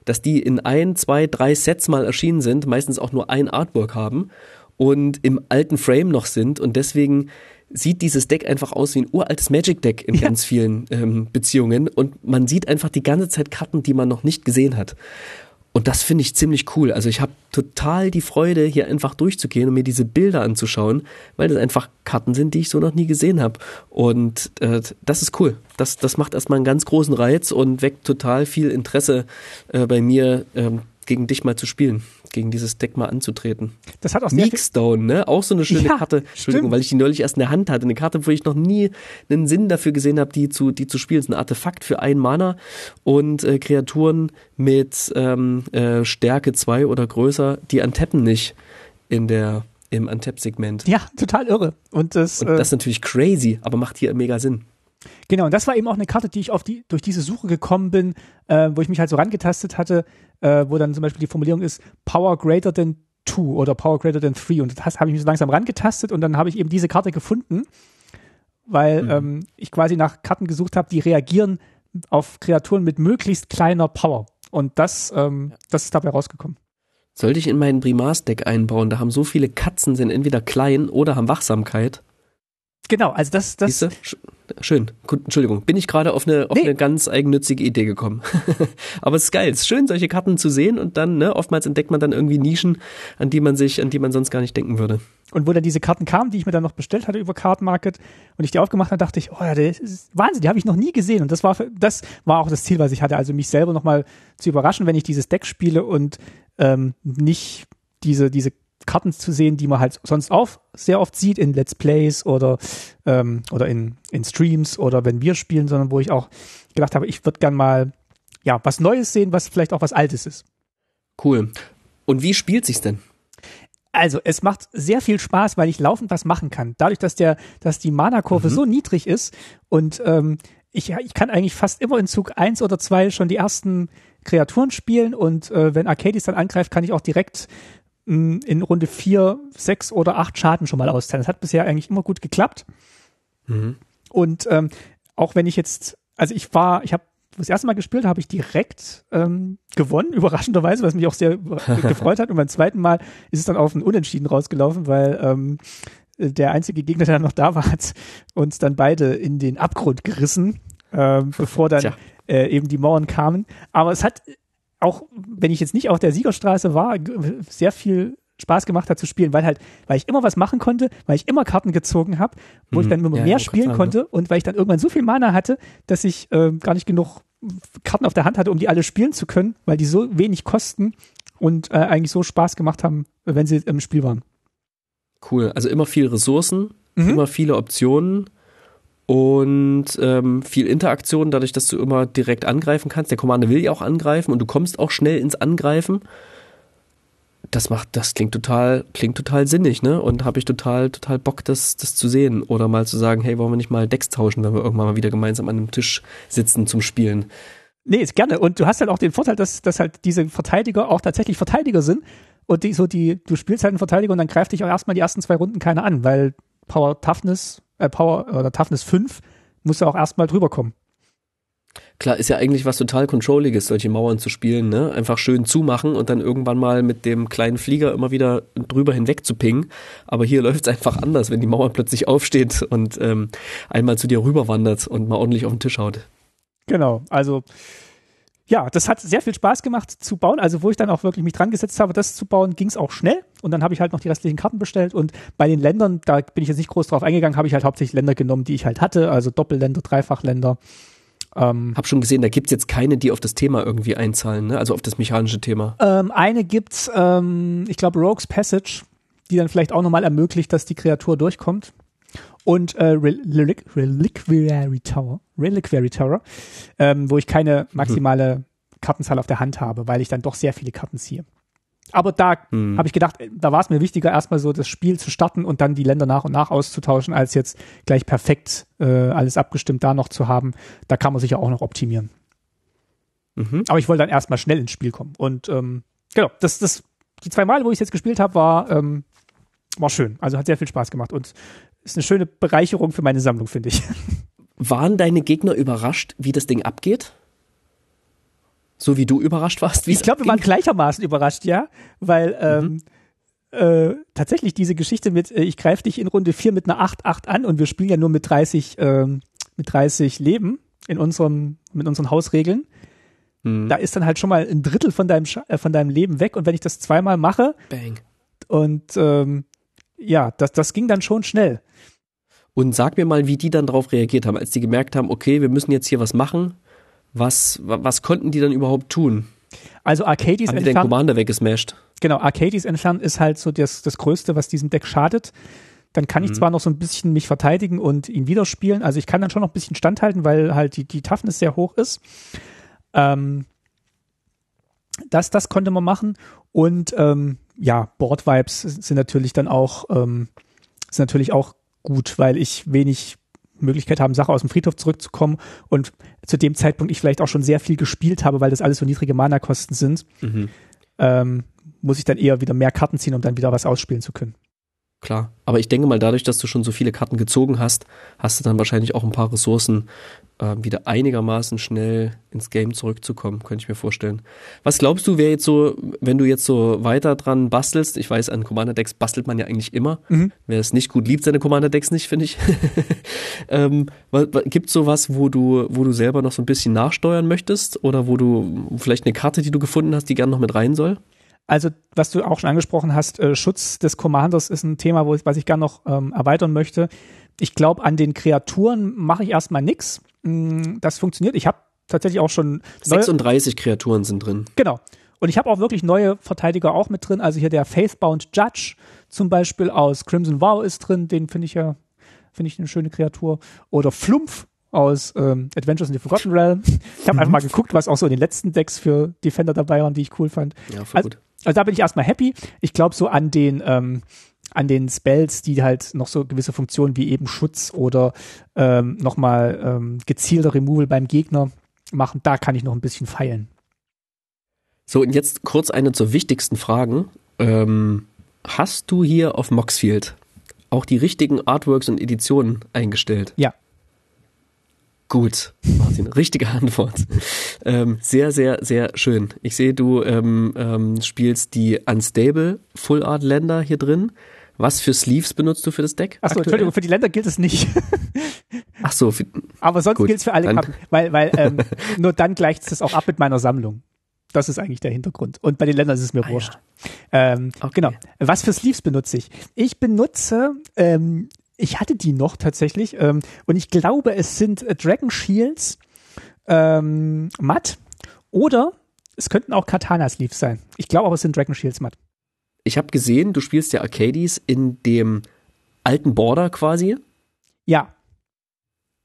Dass die in ein, zwei, drei Sets mal erschienen sind, meistens auch nur ein Artwork haben und im alten Frame noch sind und deswegen sieht dieses Deck einfach aus wie ein uraltes Magic Deck in [laughs] ja. ganz vielen ähm, Beziehungen und man sieht einfach die ganze Zeit Karten, die man noch nicht gesehen hat. Und das finde ich ziemlich cool. Also ich habe total die Freude, hier einfach durchzugehen und mir diese Bilder anzuschauen, weil das einfach Karten sind, die ich so noch nie gesehen habe. Und äh, das ist cool. Das, das macht erstmal einen ganz großen Reiz und weckt total viel Interesse äh, bei mir, ähm, gegen dich mal zu spielen, gegen dieses Deck mal anzutreten. Das hat auch Meekstone, ne? Auch so eine schöne ja, Karte. Entschuldigung, stimmt. weil ich die neulich erst in der Hand hatte. Eine Karte, wo ich noch nie einen Sinn dafür gesehen habe, die zu, die zu spielen. Das ist ein Artefakt für ein Mana und äh, Kreaturen mit ähm, äh, Stärke zwei oder größer, die antappen nicht in der im Untap-Segment. Ja, total irre. Und das, und das ist natürlich crazy, aber macht hier mega Sinn. Genau, und das war eben auch eine Karte, die ich auf die, durch diese Suche gekommen bin, äh, wo ich mich halt so rangetastet hatte, äh, wo dann zum Beispiel die Formulierung ist, Power greater than two oder Power greater than three. Und das habe ich mich so langsam rangetastet und dann habe ich eben diese Karte gefunden, weil mhm. ähm, ich quasi nach Karten gesucht habe, die reagieren auf Kreaturen mit möglichst kleiner Power. Und das, ähm, das ist dabei rausgekommen. Sollte ich in meinen Primars-Deck einbauen, da haben so viele Katzen, sind entweder klein oder haben Wachsamkeit. Genau, also das, das. Siehste? Schön. Entschuldigung, bin ich gerade auf eine, auf nee. eine ganz eigennützige Idee gekommen. [laughs] Aber es ist geil, es ist schön, solche Karten zu sehen und dann, ne, oftmals entdeckt man dann irgendwie Nischen, an die man sich, an die man sonst gar nicht denken würde. Und wo dann diese Karten kamen, die ich mir dann noch bestellt hatte über Card Market und ich die aufgemacht habe, dachte ich, oh ja, das ist Wahnsinn, die habe ich noch nie gesehen. Und das war, das war auch das Ziel, was ich hatte, also mich selber nochmal zu überraschen, wenn ich dieses Deck spiele und ähm, nicht diese, diese Karten zu sehen, die man halt sonst auch sehr oft sieht in Let's Plays oder, ähm, oder in, in Streams oder wenn wir spielen, sondern wo ich auch gedacht habe, ich würde gern mal ja, was Neues sehen, was vielleicht auch was Altes ist. Cool. Und wie spielt sich's denn? Also, es macht sehr viel Spaß, weil ich laufend was machen kann. Dadurch, dass der, dass die Mana-Kurve mhm. so niedrig ist und ähm, ich, ich kann eigentlich fast immer in Zug eins oder zwei schon die ersten Kreaturen spielen und äh, wenn Arcadis dann angreift, kann ich auch direkt in Runde vier, sechs oder acht Schaden schon mal austeilen. Das hat bisher eigentlich immer gut geklappt. Mhm. Und ähm, auch wenn ich jetzt, also ich war, ich habe das erste Mal gespielt, habe ich direkt ähm, gewonnen, [laughs] überraschenderweise, was mich auch sehr [laughs] gefreut hat. Und beim zweiten Mal ist es dann auf ein Unentschieden rausgelaufen, weil ähm, der einzige Gegner, der noch da war, hat uns dann beide in den Abgrund gerissen, ähm, bevor dann äh, eben die Mauern kamen. Aber es hat auch wenn ich jetzt nicht auf der Siegerstraße war, sehr viel Spaß gemacht hat zu spielen, weil halt, weil ich immer was machen konnte, weil ich immer Karten gezogen habe, wo mhm. ich dann immer ja, mehr spielen konnte und weil ich dann irgendwann so viel Mana hatte, dass ich äh, gar nicht genug Karten auf der Hand hatte, um die alle spielen zu können, weil die so wenig kosten und äh, eigentlich so Spaß gemacht haben, wenn sie im Spiel waren. Cool, also immer viel Ressourcen, mhm. immer viele Optionen und ähm, viel Interaktion, dadurch, dass du immer direkt angreifen kannst. Der Commander will ja auch angreifen und du kommst auch schnell ins Angreifen. Das macht, das klingt total, klingt total sinnig, ne? Und habe ich total, total Bock, das, das zu sehen. Oder mal zu sagen, hey, wollen wir nicht mal Decks tauschen, wenn wir irgendwann mal wieder gemeinsam an einem Tisch sitzen zum Spielen. Nee, ist gerne. Und du hast halt auch den Vorteil, dass, dass halt diese Verteidiger auch tatsächlich Verteidiger sind. Und die, so die, du spielst halt einen Verteidiger und dann greift dich auch erstmal die ersten zwei Runden keiner an, weil Power Toughness, äh, Power oder Toughness 5 muss ja auch erstmal drüber kommen. Klar, ist ja eigentlich was total Controlliges, solche Mauern zu spielen, ne? Einfach schön zumachen und dann irgendwann mal mit dem kleinen Flieger immer wieder drüber hinweg zu pingen. Aber hier [laughs] läuft es einfach anders, wenn die Mauer plötzlich aufsteht und ähm, einmal zu dir rüberwandert und mal ordentlich auf den Tisch haut. Genau, also ja, das hat sehr viel Spaß gemacht zu bauen. Also wo ich dann auch wirklich mich dran gesetzt habe, das zu bauen, ging es auch schnell. Und dann habe ich halt noch die restlichen Karten bestellt. Und bei den Ländern, da bin ich jetzt nicht groß drauf eingegangen, habe ich halt hauptsächlich Länder genommen, die ich halt hatte. Also Doppelländer, Dreifachländer. Ähm, Hab schon gesehen, da gibt's jetzt keine, die auf das Thema irgendwie einzahlen, ne? also auf das mechanische Thema. Ähm, eine gibt's, ähm, ich glaube Rogue's Passage, die dann vielleicht auch nochmal ermöglicht, dass die Kreatur durchkommt. Und äh, Relic Reliquary Tower, Reliquary Tower, ähm, wo ich keine maximale hm. Kartenzahl auf der Hand habe, weil ich dann doch sehr viele Karten ziehe. Aber da hm. habe ich gedacht, da war es mir wichtiger, erstmal so das Spiel zu starten und dann die Länder nach und nach auszutauschen, als jetzt gleich perfekt äh, alles abgestimmt da noch zu haben. Da kann man sicher auch noch optimieren. Mhm. Aber ich wollte dann erstmal schnell ins Spiel kommen. Und ähm, genau, das, das, die zwei Male, wo ich es jetzt gespielt habe, war, ähm, war schön. Also hat sehr viel Spaß gemacht und ist eine schöne Bereicherung für meine Sammlung, finde ich. Waren deine Gegner überrascht, wie das Ding abgeht? So wie du überrascht warst? Wie ich glaube, wir waren gleichermaßen überrascht, ja, weil ähm, mhm. äh, tatsächlich diese Geschichte mit, äh, ich greife dich in Runde 4 mit einer 8-8 an und wir spielen ja nur mit 30, ähm, mit 30 Leben in unserem, mit unseren Hausregeln. Mhm. Da ist dann halt schon mal ein Drittel von deinem, äh, von deinem Leben weg und wenn ich das zweimal mache Bang. und ähm, ja, das, das ging dann schon schnell. Und sag mir mal, wie die dann darauf reagiert haben, als die gemerkt haben, okay, wir müssen jetzt hier was machen was, was konnten die dann überhaupt tun? Also Arcades Haben die den Commander weggesmashed? Genau, Arcades entfernen ist halt so das, das Größte, was diesem Deck schadet. Dann kann ich mhm. zwar noch so ein bisschen mich verteidigen und ihn wieder spielen. Also ich kann dann schon noch ein bisschen standhalten, weil halt die, die Toughness sehr hoch ist. Ähm, das, das konnte man machen. Und ähm, ja, Board Vibes sind natürlich dann auch, ähm, sind natürlich auch gut, weil ich wenig Möglichkeit haben, Sache aus dem Friedhof zurückzukommen und zu dem Zeitpunkt ich vielleicht auch schon sehr viel gespielt habe, weil das alles so niedrige Mana-Kosten sind, mhm. ähm, muss ich dann eher wieder mehr Karten ziehen, um dann wieder was ausspielen zu können. Klar, aber ich denke mal, dadurch, dass du schon so viele Karten gezogen hast, hast du dann wahrscheinlich auch ein paar Ressourcen, äh, wieder einigermaßen schnell ins Game zurückzukommen, könnte ich mir vorstellen. Was glaubst du, wäre jetzt so, wenn du jetzt so weiter dran bastelst? Ich weiß, an Commander Decks bastelt man ja eigentlich immer. Mhm. Wer es nicht gut liebt, seine Commander Decks nicht, finde ich. [laughs] ähm, Gibt so was, wo du, wo du selber noch so ein bisschen nachsteuern möchtest oder wo du vielleicht eine Karte, die du gefunden hast, die gerne noch mit rein soll? Also, was du auch schon angesprochen hast, äh, Schutz des Commanders ist ein Thema, wo ich, was ich gerne noch ähm, erweitern möchte. Ich glaube, an den Kreaturen mache ich erstmal nichts. Mm, das funktioniert. Ich habe tatsächlich auch schon 36 Kreaturen sind drin. Genau. Und ich habe auch wirklich neue Verteidiger auch mit drin. Also hier der Faithbound Judge zum Beispiel aus Crimson Vow ist drin. Den finde ich ja, finde ich eine schöne Kreatur. Oder Flumpf aus ähm, Adventures in the Forgotten Realm. Ich habe mhm. einfach mal geguckt, was auch so in den letzten Decks für Defender dabei waren, die ich cool fand. Ja, voll also, gut. Also da bin ich erstmal happy. Ich glaube so an den ähm, an den Spells, die halt noch so gewisse Funktionen wie eben Schutz oder ähm, nochmal ähm, gezielter Removal beim Gegner machen, da kann ich noch ein bisschen feilen. So, und jetzt kurz eine zur wichtigsten Fragen. Ähm, hast du hier auf Moxfield auch die richtigen Artworks und Editionen eingestellt? Ja. Gut, Martin, richtige Antwort. Ähm, sehr, sehr, sehr schön. Ich sehe, du ähm, ähm, spielst die Unstable Full Art Länder hier drin. Was für Sleeves benutzt du für das Deck? Achso, Entschuldigung, für die Länder gilt es nicht. [laughs] Ach so. Für, Aber sonst gilt es für alle Karten, weil, weil ähm, [laughs] nur dann gleicht es auch ab mit meiner Sammlung. Das ist eigentlich der Hintergrund. Und bei den Ländern ist es mir ah, wurscht. Ja. Ähm, okay. Genau. Was für Sleeves benutze ich? Ich benutze ähm, ich hatte die noch tatsächlich ähm, und ich glaube, es sind äh, Dragon Shields ähm, matt oder es könnten auch Katana Sleeves sein. Ich glaube auch, es sind Dragon Shields matt. Ich habe gesehen, du spielst ja Arcades in dem alten Border quasi. Ja.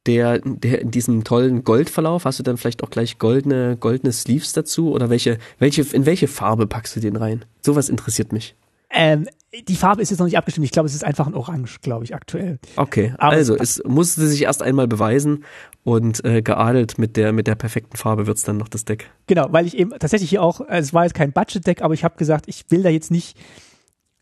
der, der in diesem tollen Goldverlauf, hast du dann vielleicht auch gleich goldene, goldene Sleeves dazu? Oder welche, welche, in welche Farbe packst du den rein? Sowas interessiert mich. Ähm, die Farbe ist jetzt noch nicht abgestimmt. Ich glaube, es ist einfach ein Orange, glaube ich, aktuell. Okay, Aber also es musste sich erst einmal beweisen und äh, geadelt mit der mit der perfekten Farbe wird's dann noch das Deck. Genau, weil ich eben tatsächlich hier auch, es war jetzt kein Budget-Deck, aber ich habe gesagt, ich will da jetzt nicht,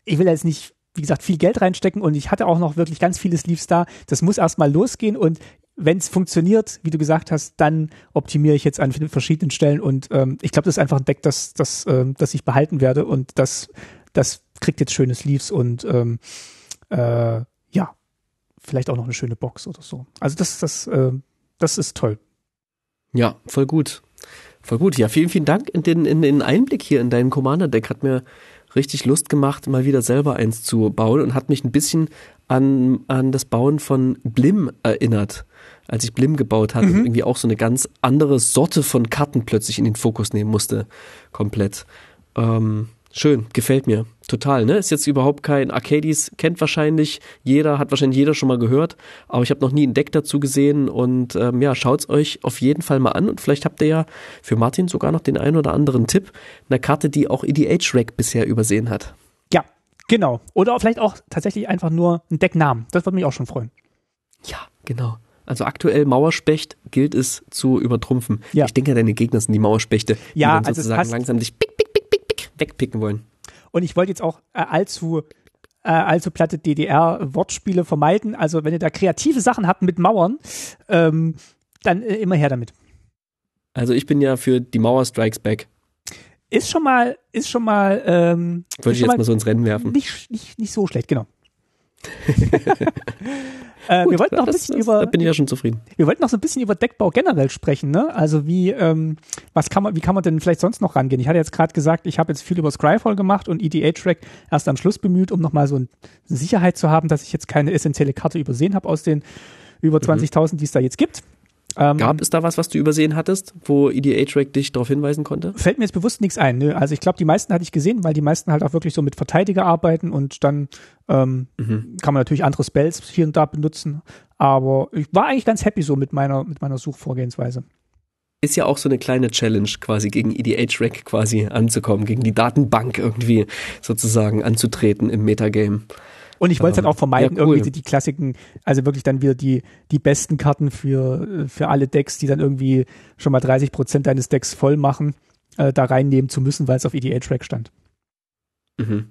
ich will da jetzt nicht, wie gesagt, viel Geld reinstecken und ich hatte auch noch wirklich ganz viele Sleeves da. Das muss erstmal losgehen und wenn es funktioniert, wie du gesagt hast, dann optimiere ich jetzt an verschiedenen Stellen und ähm, ich glaube, das ist einfach ein Deck, das, das, ähm, das ich behalten werde und das, das kriegt jetzt schöne Sleeves und ähm, äh, ja, vielleicht auch noch eine schöne Box oder so. Also das, das, äh, das ist toll. Ja, voll gut. Voll gut. Ja, vielen, vielen Dank in den, in den Einblick hier in dein Commander-Deck. Hat mir richtig Lust gemacht, mal wieder selber eins zu bauen und hat mich ein bisschen an, an das Bauen von Blim erinnert. Als ich Blim gebaut hatte, mhm. irgendwie auch so eine ganz andere Sorte von Karten plötzlich in den Fokus nehmen musste. Komplett. Ähm, Schön, gefällt mir. Total, ne? Ist jetzt überhaupt kein Arcades, kennt wahrscheinlich jeder, hat wahrscheinlich jeder schon mal gehört, aber ich habe noch nie ein Deck dazu gesehen und ähm, ja, schaut's euch auf jeden Fall mal an und vielleicht habt ihr ja für Martin sogar noch den einen oder anderen Tipp, eine Karte, die auch EDH-Rack bisher übersehen hat. Ja, genau. Oder vielleicht auch tatsächlich einfach nur ein Decknamen. Das würde mich auch schon freuen. Ja, genau. Also aktuell Mauerspecht gilt es zu übertrumpfen. Ja. Ich denke, deine Gegner sind die Mauerspechte, ja, die dann sozusagen also langsam dich pick, pick, wegpicken wollen. Und ich wollte jetzt auch äh, allzu äh, allzu platte DDR-Wortspiele vermeiden. Also wenn ihr da kreative Sachen habt mit Mauern, ähm, dann äh, immer her damit. Also ich bin ja für die Mauer Strikes Back. Ist schon mal, ist schon mal. Ähm, Würde ich jetzt mal, mal so ins Rennen werfen. Nicht, nicht, nicht so schlecht, genau. [laughs] [laughs] Äh, Gut, wir wollten noch ein bisschen das, über. Da bin ich ja schon zufrieden. Wir wollten noch so ein bisschen über Deckbau generell sprechen, ne? Also wie, ähm, was kann man, wie kann man denn vielleicht sonst noch rangehen? Ich hatte jetzt gerade gesagt, ich habe jetzt viel über Scryfall gemacht und EDA-Track erst am Schluss bemüht, um nochmal so eine Sicherheit zu haben, dass ich jetzt keine essentielle Karte übersehen habe aus den über 20.000, mhm. die es da jetzt gibt. Ähm, Gab es da was, was du übersehen hattest, wo EDA-Track dich darauf hinweisen konnte? Fällt mir jetzt bewusst nichts ein. Nö. Also ich glaube, die meisten hatte ich gesehen, weil die meisten halt auch wirklich so mit Verteidiger arbeiten und dann ähm, mhm. kann man natürlich andere Spells hier und da benutzen. Aber ich war eigentlich ganz happy so mit meiner, mit meiner Suchvorgehensweise. Ist ja auch so eine kleine Challenge, quasi gegen EDH-Rack quasi anzukommen, gegen die Datenbank irgendwie sozusagen anzutreten im Metagame. Und ich wollte es dann auch vermeiden, ja, cool. irgendwie die Klassiken, also wirklich dann wieder die, die besten Karten für, für alle Decks, die dann irgendwie schon mal 30 Prozent deines Decks voll machen, äh, da reinnehmen zu müssen, weil es auf EDA-Track stand. Mhm.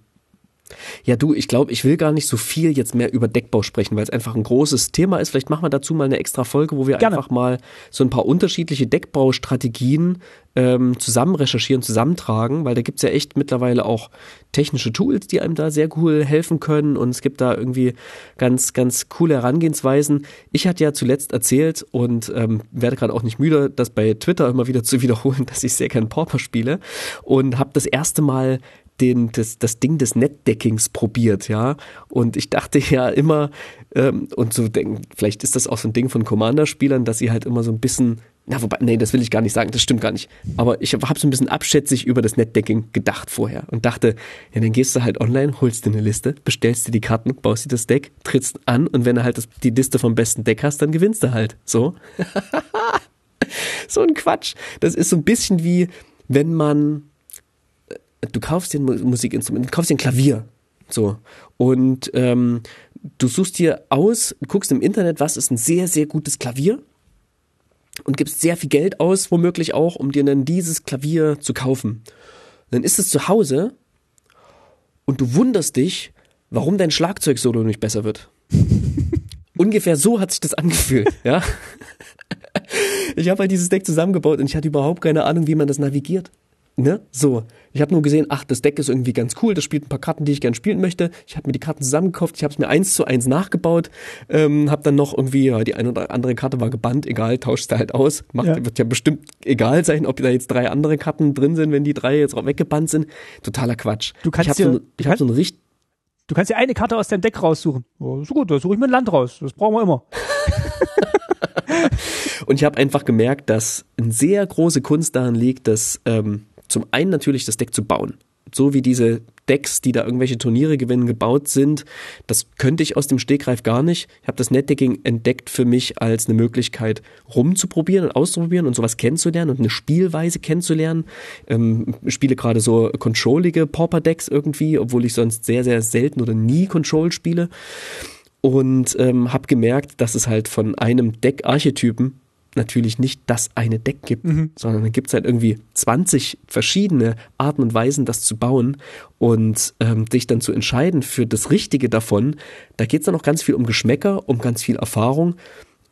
Ja, du, ich glaube, ich will gar nicht so viel jetzt mehr über Deckbau sprechen, weil es einfach ein großes Thema ist. Vielleicht machen wir dazu mal eine extra Folge, wo wir Gerne. einfach mal so ein paar unterschiedliche Deckbaustrategien ähm, zusammen recherchieren, zusammentragen, weil da gibt's ja echt mittlerweile auch technische Tools, die einem da sehr cool helfen können und es gibt da irgendwie ganz, ganz coole Herangehensweisen. Ich hatte ja zuletzt erzählt und ähm, werde gerade auch nicht müde, das bei Twitter immer wieder zu [laughs] wiederholen, dass ich sehr gern Pauper spiele und habe das erste Mal den, das, das Ding des Netdeckings probiert, ja. Und ich dachte [laughs] ja immer, ähm, und so denken, vielleicht ist das auch so ein Ding von Commander-Spielern, dass sie halt immer so ein bisschen, na wobei, nee, das will ich gar nicht sagen, das stimmt gar nicht. Aber ich habe so ein bisschen abschätzig über das Netdecking gedacht vorher und dachte, ja, dann gehst du halt online, holst dir eine Liste, bestellst dir die Karten, baust dir das Deck, trittst an und wenn du halt das, die Liste vom besten Deck hast, dann gewinnst du halt. So. [laughs] so ein Quatsch. Das ist so ein bisschen wie, wenn man du kaufst dir ein Musikinstrument, du kaufst dir ein Klavier. So. Und ähm, du suchst dir aus, guckst im Internet, was ist ein sehr, sehr gutes Klavier und gibst sehr viel Geld aus, womöglich auch, um dir dann dieses Klavier zu kaufen. dann ist es zu Hause und du wunderst dich, warum dein Schlagzeugsolo nicht besser wird. [laughs] Ungefähr so hat sich das angefühlt, ja. [laughs] Ich habe halt dieses Deck zusammengebaut und ich hatte überhaupt keine Ahnung, wie man das navigiert. Ne? So. Ich habe nur gesehen, ach, das Deck ist irgendwie ganz cool, das spielt ein paar Karten, die ich gerne spielen möchte. Ich habe mir die Karten zusammengekauft, ich habe es mir eins zu eins nachgebaut, ähm, habe dann noch irgendwie, ja, die eine oder andere Karte war gebannt, egal, tauscht da halt aus. Macht, ja. Wird ja bestimmt egal sein, ob da jetzt drei andere Karten drin sind, wenn die drei jetzt auch weggebannt sind. Totaler Quatsch. Du kannst ich habe so, ich hab so ein richtig Du kannst dir eine Karte aus deinem Deck raussuchen. Oh, so gut, da suche ich mir ein Land raus. Das brauchen wir immer. [laughs] und ich habe einfach gemerkt, dass eine sehr große Kunst darin liegt, dass ähm, zum einen natürlich das Deck zu bauen. so wie diese Decks, die da irgendwelche Turniere gewinnen, gebaut sind. Das könnte ich aus dem Stegreif gar nicht. Ich habe das Netdecking entdeckt für mich als eine Möglichkeit, rumzuprobieren und auszuprobieren und sowas kennenzulernen und eine Spielweise kennenzulernen. Ähm, spiele gerade so controllige Pauper-Decks irgendwie, obwohl ich sonst sehr, sehr selten oder nie Control spiele. Und ähm, habe gemerkt, dass es halt von einem Deck-Archetypen natürlich nicht das eine Deck gibt, mhm. sondern dann gibt es halt irgendwie 20 verschiedene Arten und Weisen, das zu bauen und ähm, sich dann zu entscheiden für das Richtige davon. Da geht es dann auch ganz viel um Geschmäcker, um ganz viel Erfahrung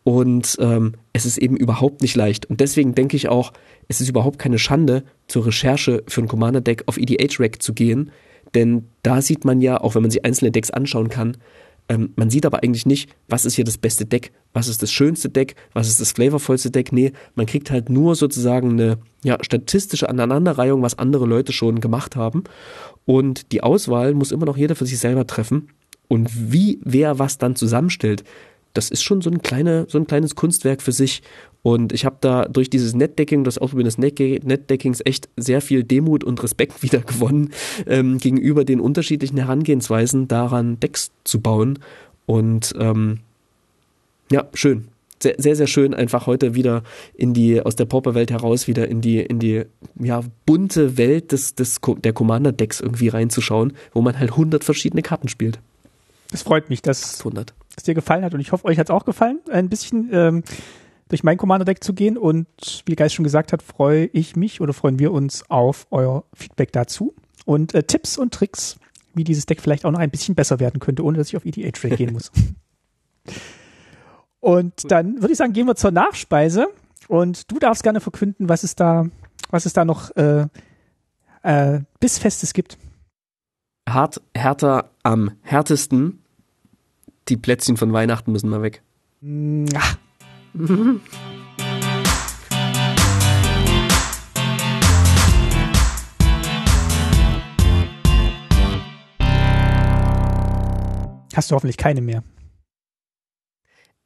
und ähm, es ist eben überhaupt nicht leicht. Und deswegen denke ich auch, es ist überhaupt keine Schande, zur Recherche für ein Commander-Deck auf EDH-Rack zu gehen, denn da sieht man ja, auch wenn man sich einzelne Decks anschauen kann, ähm, man sieht aber eigentlich nicht, was ist hier das beste Deck, was ist das schönste Deck, was ist das flavorvollste Deck. Nee, man kriegt halt nur sozusagen eine ja, statistische Aneinanderreihung, was andere Leute schon gemacht haben. Und die Auswahl muss immer noch jeder für sich selber treffen. Und wie wer was dann zusammenstellt, das ist schon so ein, kleine, so ein kleines Kunstwerk für sich. Und ich habe da durch dieses Netdecking, das Ausprobieren des Netdeckings echt sehr viel Demut und Respekt [laughs] wieder gewonnen ähm, gegenüber den unterschiedlichen Herangehensweisen daran, Decks zu bauen. Und ähm, ja, schön. Sehr, sehr, sehr schön, einfach heute wieder in die, aus der Pauper-Welt heraus, wieder in die, in die, ja, bunte Welt des, des, der Commander-Decks irgendwie reinzuschauen, wo man halt 100 verschiedene Karten spielt. Es freut mich, dass, es dir gefallen hat und ich hoffe, euch hat es auch gefallen. Ein bisschen, ähm, durch mein Commander-Deck zu gehen. Und wie Geist schon gesagt hat, freue ich mich oder freuen wir uns auf euer Feedback dazu und äh, Tipps und Tricks, wie dieses Deck vielleicht auch noch ein bisschen besser werden könnte, ohne dass ich auf EDH-Raid gehen muss. [laughs] Und dann würde ich sagen, gehen wir zur Nachspeise. Und du darfst gerne verkünden, was es da, was es da noch äh, äh, Bissfestes gibt. Hart, härter am härtesten. Die Plätzchen von Weihnachten müssen mal weg. Ach, [laughs] Hast du hoffentlich keine mehr.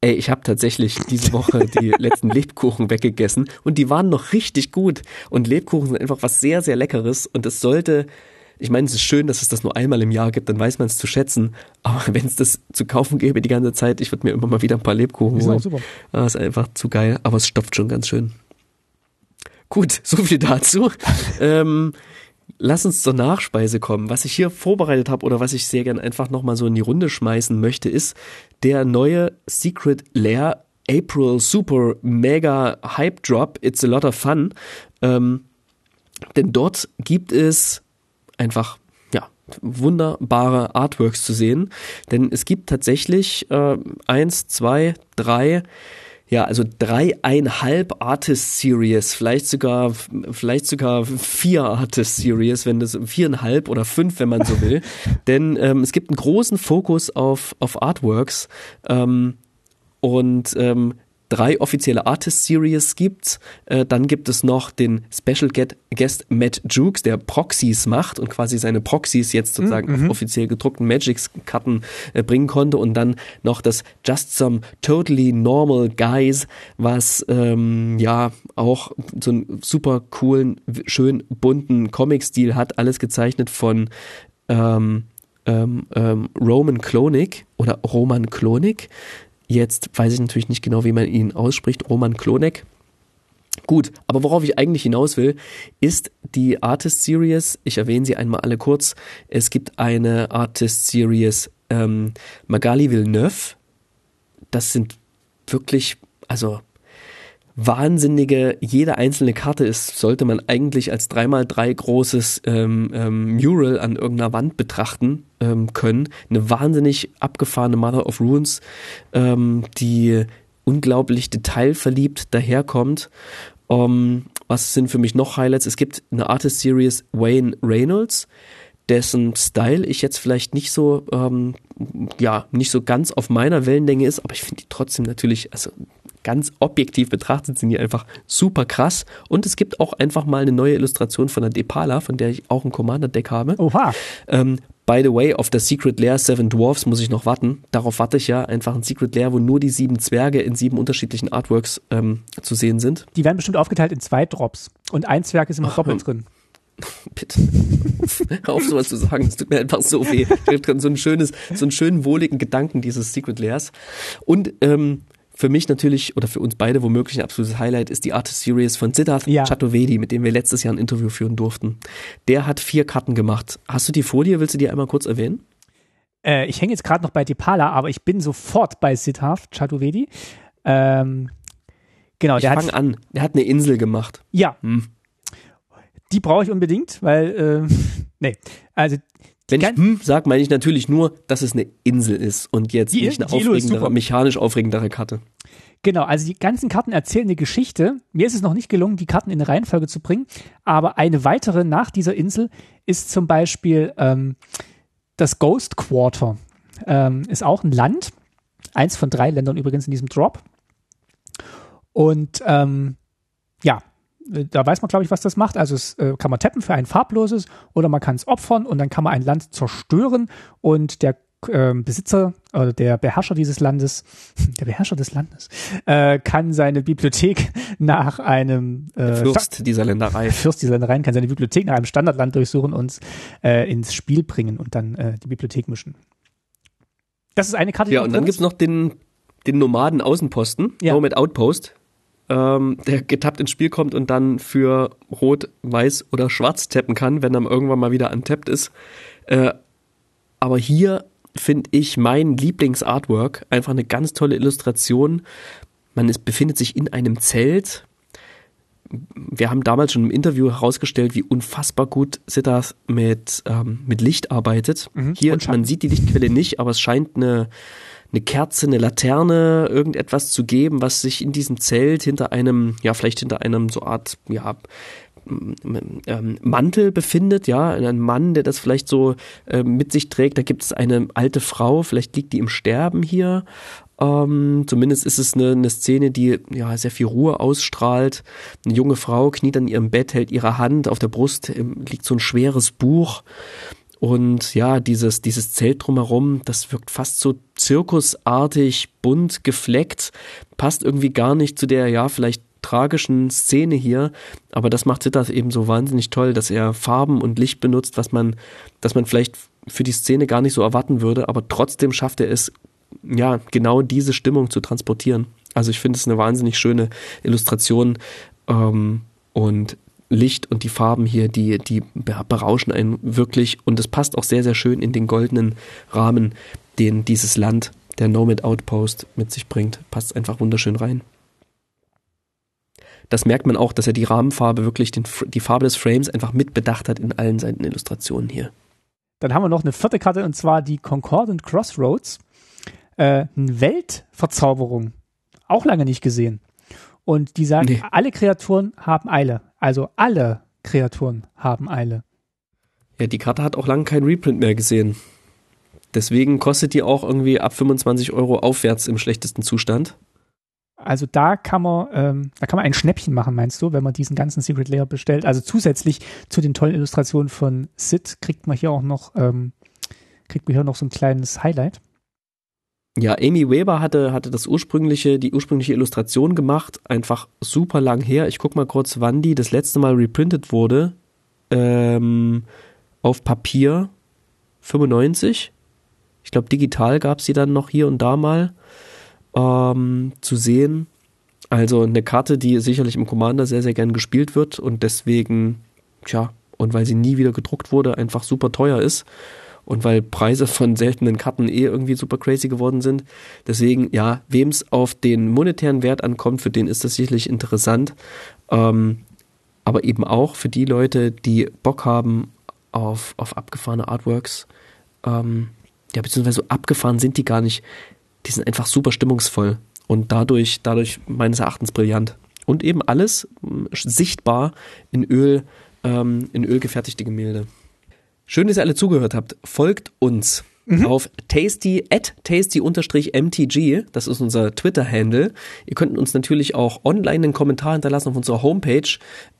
Ey, ich habe tatsächlich diese Woche die [laughs] letzten Lebkuchen weggegessen und die waren noch richtig gut. Und Lebkuchen sind einfach was sehr, sehr Leckeres und es sollte ich meine, es ist schön, dass es das nur einmal im Jahr gibt, dann weiß man es zu schätzen. Aber [laughs] wenn es das zu kaufen gäbe die ganze Zeit, ich würde mir immer mal wieder ein paar Lebkuchen holen. Ist, ah, ist einfach zu geil, aber es stopft schon ganz schön. Gut, [laughs] so viel dazu. [laughs] ähm, lass uns zur Nachspeise kommen. Was ich hier vorbereitet habe oder was ich sehr gern einfach nochmal so in die Runde schmeißen möchte, ist der neue Secret Lair April Super Mega Hype Drop. It's a lot of fun. Ähm, denn dort gibt es einfach ja wunderbare Artworks zu sehen, denn es gibt tatsächlich äh, eins, zwei, drei ja, also dreieinhalb Artist Series, vielleicht sogar, vielleicht sogar vier Artist Series, wenn das viereinhalb oder fünf, wenn man so will. [laughs] Denn ähm, es gibt einen großen Fokus auf, auf Artworks. Ähm, und ähm, drei offizielle Artist Series gibt. Äh, dann gibt es noch den Special Guest Matt Jukes, der Proxys macht und quasi seine Proxys jetzt sozusagen mhm. auf offiziell gedruckten Magics-Karten äh, bringen konnte. Und dann noch das Just Some Totally Normal Guys, was ähm, ja auch so einen super coolen, schön bunten Comic-Stil hat. Alles gezeichnet von ähm, ähm, ähm Roman Klonik oder Roman Klonik. Jetzt weiß ich natürlich nicht genau, wie man ihn ausspricht. Roman Klonek. Gut, aber worauf ich eigentlich hinaus will, ist die Artist Series. Ich erwähne sie einmal alle kurz. Es gibt eine Artist Series ähm, Magali Villeneuve. Das sind wirklich, also wahnsinnige, jede einzelne Karte ist, sollte man eigentlich als 3x3 großes ähm, ähm, Mural an irgendeiner Wand betrachten ähm, können. Eine wahnsinnig abgefahrene Mother of Runes, ähm, die unglaublich detailverliebt daherkommt. Um, ähm, was sind für mich noch Highlights? Es gibt eine Artist Series Wayne Reynolds, dessen Style ich jetzt vielleicht nicht so, ähm, ja, nicht so ganz auf meiner Wellenlänge ist, aber ich finde die trotzdem natürlich, also ganz objektiv betrachtet sind die einfach super krass. Und es gibt auch einfach mal eine neue Illustration von der Depala, von der ich auch ein Commander-Deck habe. Oha. Ähm, by the way, auf der Secret Lair Seven Dwarfs muss ich noch warten. Darauf warte ich ja. Einfach ein Secret Lair, wo nur die sieben Zwerge in sieben unterschiedlichen Artworks ähm, zu sehen sind. Die werden bestimmt aufgeteilt in zwei Drops. Und ein Zwerg ist immer Ach, doppelt drin. [laughs] Bitte. [laughs] Hör auf sowas zu sagen, es tut mir einfach so weh. Ich habe so ein schönes, so einen schönen, wohligen Gedanken dieses Secret Layers. Und ähm, für mich natürlich oder für uns beide womöglich ein absolutes Highlight ist die Artist Series von Siddharth Ja. Chaturvedi, mit dem wir letztes Jahr ein Interview führen durften. Der hat vier Karten gemacht. Hast du die Folie? Willst du die einmal kurz erwähnen? Äh, ich hänge jetzt gerade noch bei Depala, aber ich bin sofort bei Siddharth Chaturvedi. Ähm, genau, Ich der hat fange an. Der hat eine Insel gemacht. ja, Hm. die brauche ich unbedingt, weil äh, [laughs] nee, also Wenn ich hm sag, meine ich natürlich nur, dass es eine Insel ist und jetzt Die- nicht eine aufregendere, mechanisch aufregendere Karte. Genau, also die ganzen Karten erzählen eine Geschichte. Mir ist es noch nicht gelungen, die Karten in eine Reihenfolge zu bringen, aber eine weitere nach dieser Insel ist zum Beispiel ähm, das Ghost Quarter. Ähm, ist auch ein Land, eins von drei Ländern übrigens in diesem Drop. Und ähm, ja, da weiß man, glaube ich, was das macht. Also es äh, kann man tappen für ein farbloses oder man kann es opfern und dann kann man ein Land zerstören und der ähm, Besitzer oder der Beherrscher dieses Landes, [laughs] der Beherrscher des Landes, äh, kann seine Bibliothek [laughs] nach einem äh, Fürst dieser Länderei. Fürst dieser Ländereien kann seine Bibliothek nach einem Standardland durchsuchen und äh, ins Spiel bringen und dann äh, die Bibliothek mischen. Das ist eine Karte, Ja, und dann drin gibt's noch den, den Nomaden Außenposten, Ja. Nomad Outpost, ähm, der getappt ins Spiel kommt und dann für Rot, Weiß oder Schwarz tappen kann, wenn er irgendwann mal wieder untappt ist. Äh, aber hier finde ich mein Lieblingsartwork, einfach eine ganz tolle Illustration. Man ist, befindet sich in einem Zelt. Wir haben damals schon im Interview herausgestellt, wie unfassbar gut Siddharth mit, ähm, mit Licht arbeitet. Mhm. Hier, man sieht die Lichtquelle nicht, aber es scheint eine, eine Kerze, eine Laterne, irgendetwas zu geben, was sich in diesem Zelt hinter einem, ja, vielleicht hinter einem so Art, ja, ähm, Mantel befindet, ja, ein Mann, der das vielleicht so äh, mit sich trägt. Da gibt es eine alte Frau, vielleicht liegt die im Sterben hier. Ähm, zumindest ist es eine, eine Szene, die ja sehr viel Ruhe ausstrahlt. Eine junge Frau kniet an ihrem Bett, hält ihre Hand auf der Brust, liegt so ein schweres Buch. Und ja, dieses, dieses Zelt drumherum, das wirkt fast so zirkusartig, bunt gefleckt, passt irgendwie gar nicht zu der, ja, vielleicht tragischen Szene hier, aber das macht Sittard eben so wahnsinnig toll, dass er Farben und Licht benutzt, was man, dass man vielleicht für die Szene gar nicht so erwarten würde, aber trotzdem schafft er es, ja, genau diese Stimmung zu transportieren. Also ich finde es eine wahnsinnig schöne Illustration ähm, und Licht und die Farben hier, die, die berauschen einen wirklich und es passt auch sehr, sehr schön in den goldenen Rahmen, den dieses Land, der Nomad Outpost mit sich bringt. Passt einfach wunderschön rein. Das merkt man auch, dass er die Rahmenfarbe wirklich, den, die Farbe des Frames einfach mitbedacht hat in allen seinen Illustrationen hier. Dann haben wir noch eine vierte Karte und zwar die Concordant Crossroads. Äh, eine Weltverzauberung. Auch lange nicht gesehen. Und die sagt, Nee. alle Kreaturen haben Eile. Also alle Kreaturen haben Eile. Ja, die Karte hat auch lange kein Reprint mehr gesehen. Deswegen kostet die auch irgendwie ab 25 Euro aufwärts im schlechtesten Zustand. Also da kann man, ähm, da kann man ein Schnäppchen machen, meinst du, wenn man diesen ganzen Secret Layer bestellt. Also zusätzlich zu den tollen Illustrationen von Sid kriegt man hier auch noch, ähm, kriegt man hier noch so ein kleines Highlight. Ja, Amy Weber hatte, hatte das ursprüngliche, die ursprüngliche Illustration gemacht, einfach super lang her. Ich guck mal kurz, wann die das letzte Mal reprintet wurde. Ähm, auf Papier 95. Ich glaube, digital gab es sie dann noch hier und da mal ähm, zu sehen. Also eine Karte, die sicherlich im Commander sehr, sehr gern gespielt wird und deswegen, tja, und weil sie nie wieder gedruckt wurde, einfach super teuer ist und weil Preise von seltenen Karten eh irgendwie super crazy geworden sind. Deswegen, ja, wem es auf den monetären Wert ankommt, für den ist das sicherlich interessant. Ähm, aber eben auch für die Leute, die Bock haben auf, auf abgefahrene Artworks. Ähm, ja, beziehungsweise so abgefahren sind die gar nicht. Die sind einfach super stimmungsvoll und dadurch, dadurch meines Erachtens brillant. Und eben alles mh, sichtbar in Öl, ähm, in Öl gefertigte Gemälde. Schön, dass ihr alle zugehört habt. Folgt uns auf tasty, at tasty-mtg. Das ist unser Twitter-Handle. Ihr könnt uns natürlich auch online einen Kommentar hinterlassen auf unserer Homepage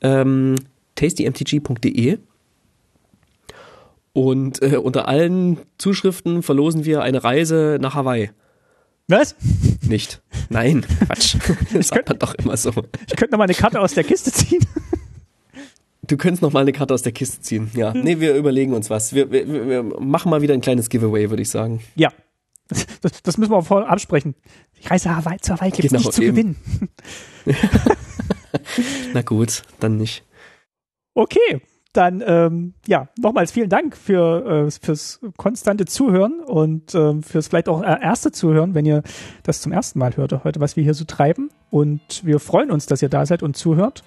ähm, tastymtg.de. Und äh, unter allen Zuschriften verlosen wir eine Reise nach Hawaii. Was? Nicht. Nein, Quatsch. [laughs] Das sagt man doch immer so. Ich könnte noch mal eine Karte aus der Kiste ziehen. [laughs] Du könntest noch mal eine Karte aus der Kiste ziehen. Ja, nee, wir überlegen uns was. Wir, wir, wir machen mal wieder ein kleines Giveaway, würde ich sagen. Ja. Das, das müssen wir auch vorher absprechen. Die Reise Hawaii zur Hawaii gibt es Genau, nicht zu eben. gewinnen. [laughs] [laughs] Na gut, dann nicht. Okay, dann ähm, ja, nochmals vielen Dank für, äh, fürs konstante Zuhören und ähm, fürs vielleicht auch äh, erste Zuhören, wenn ihr das zum ersten Mal hört, heute, was wir hier so treiben. Und wir freuen uns, dass ihr da seid und zuhört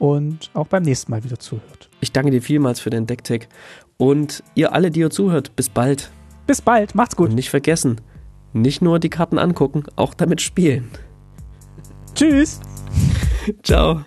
und auch beim nächsten Mal wieder zuhört. Ich danke dir vielmals für den Decktech. Und ihr alle, die ihr zuhört, bis bald. Bis bald, macht's gut. Und nicht vergessen, nicht nur die Karten angucken, auch damit spielen. Tschüss. [laughs] Ciao.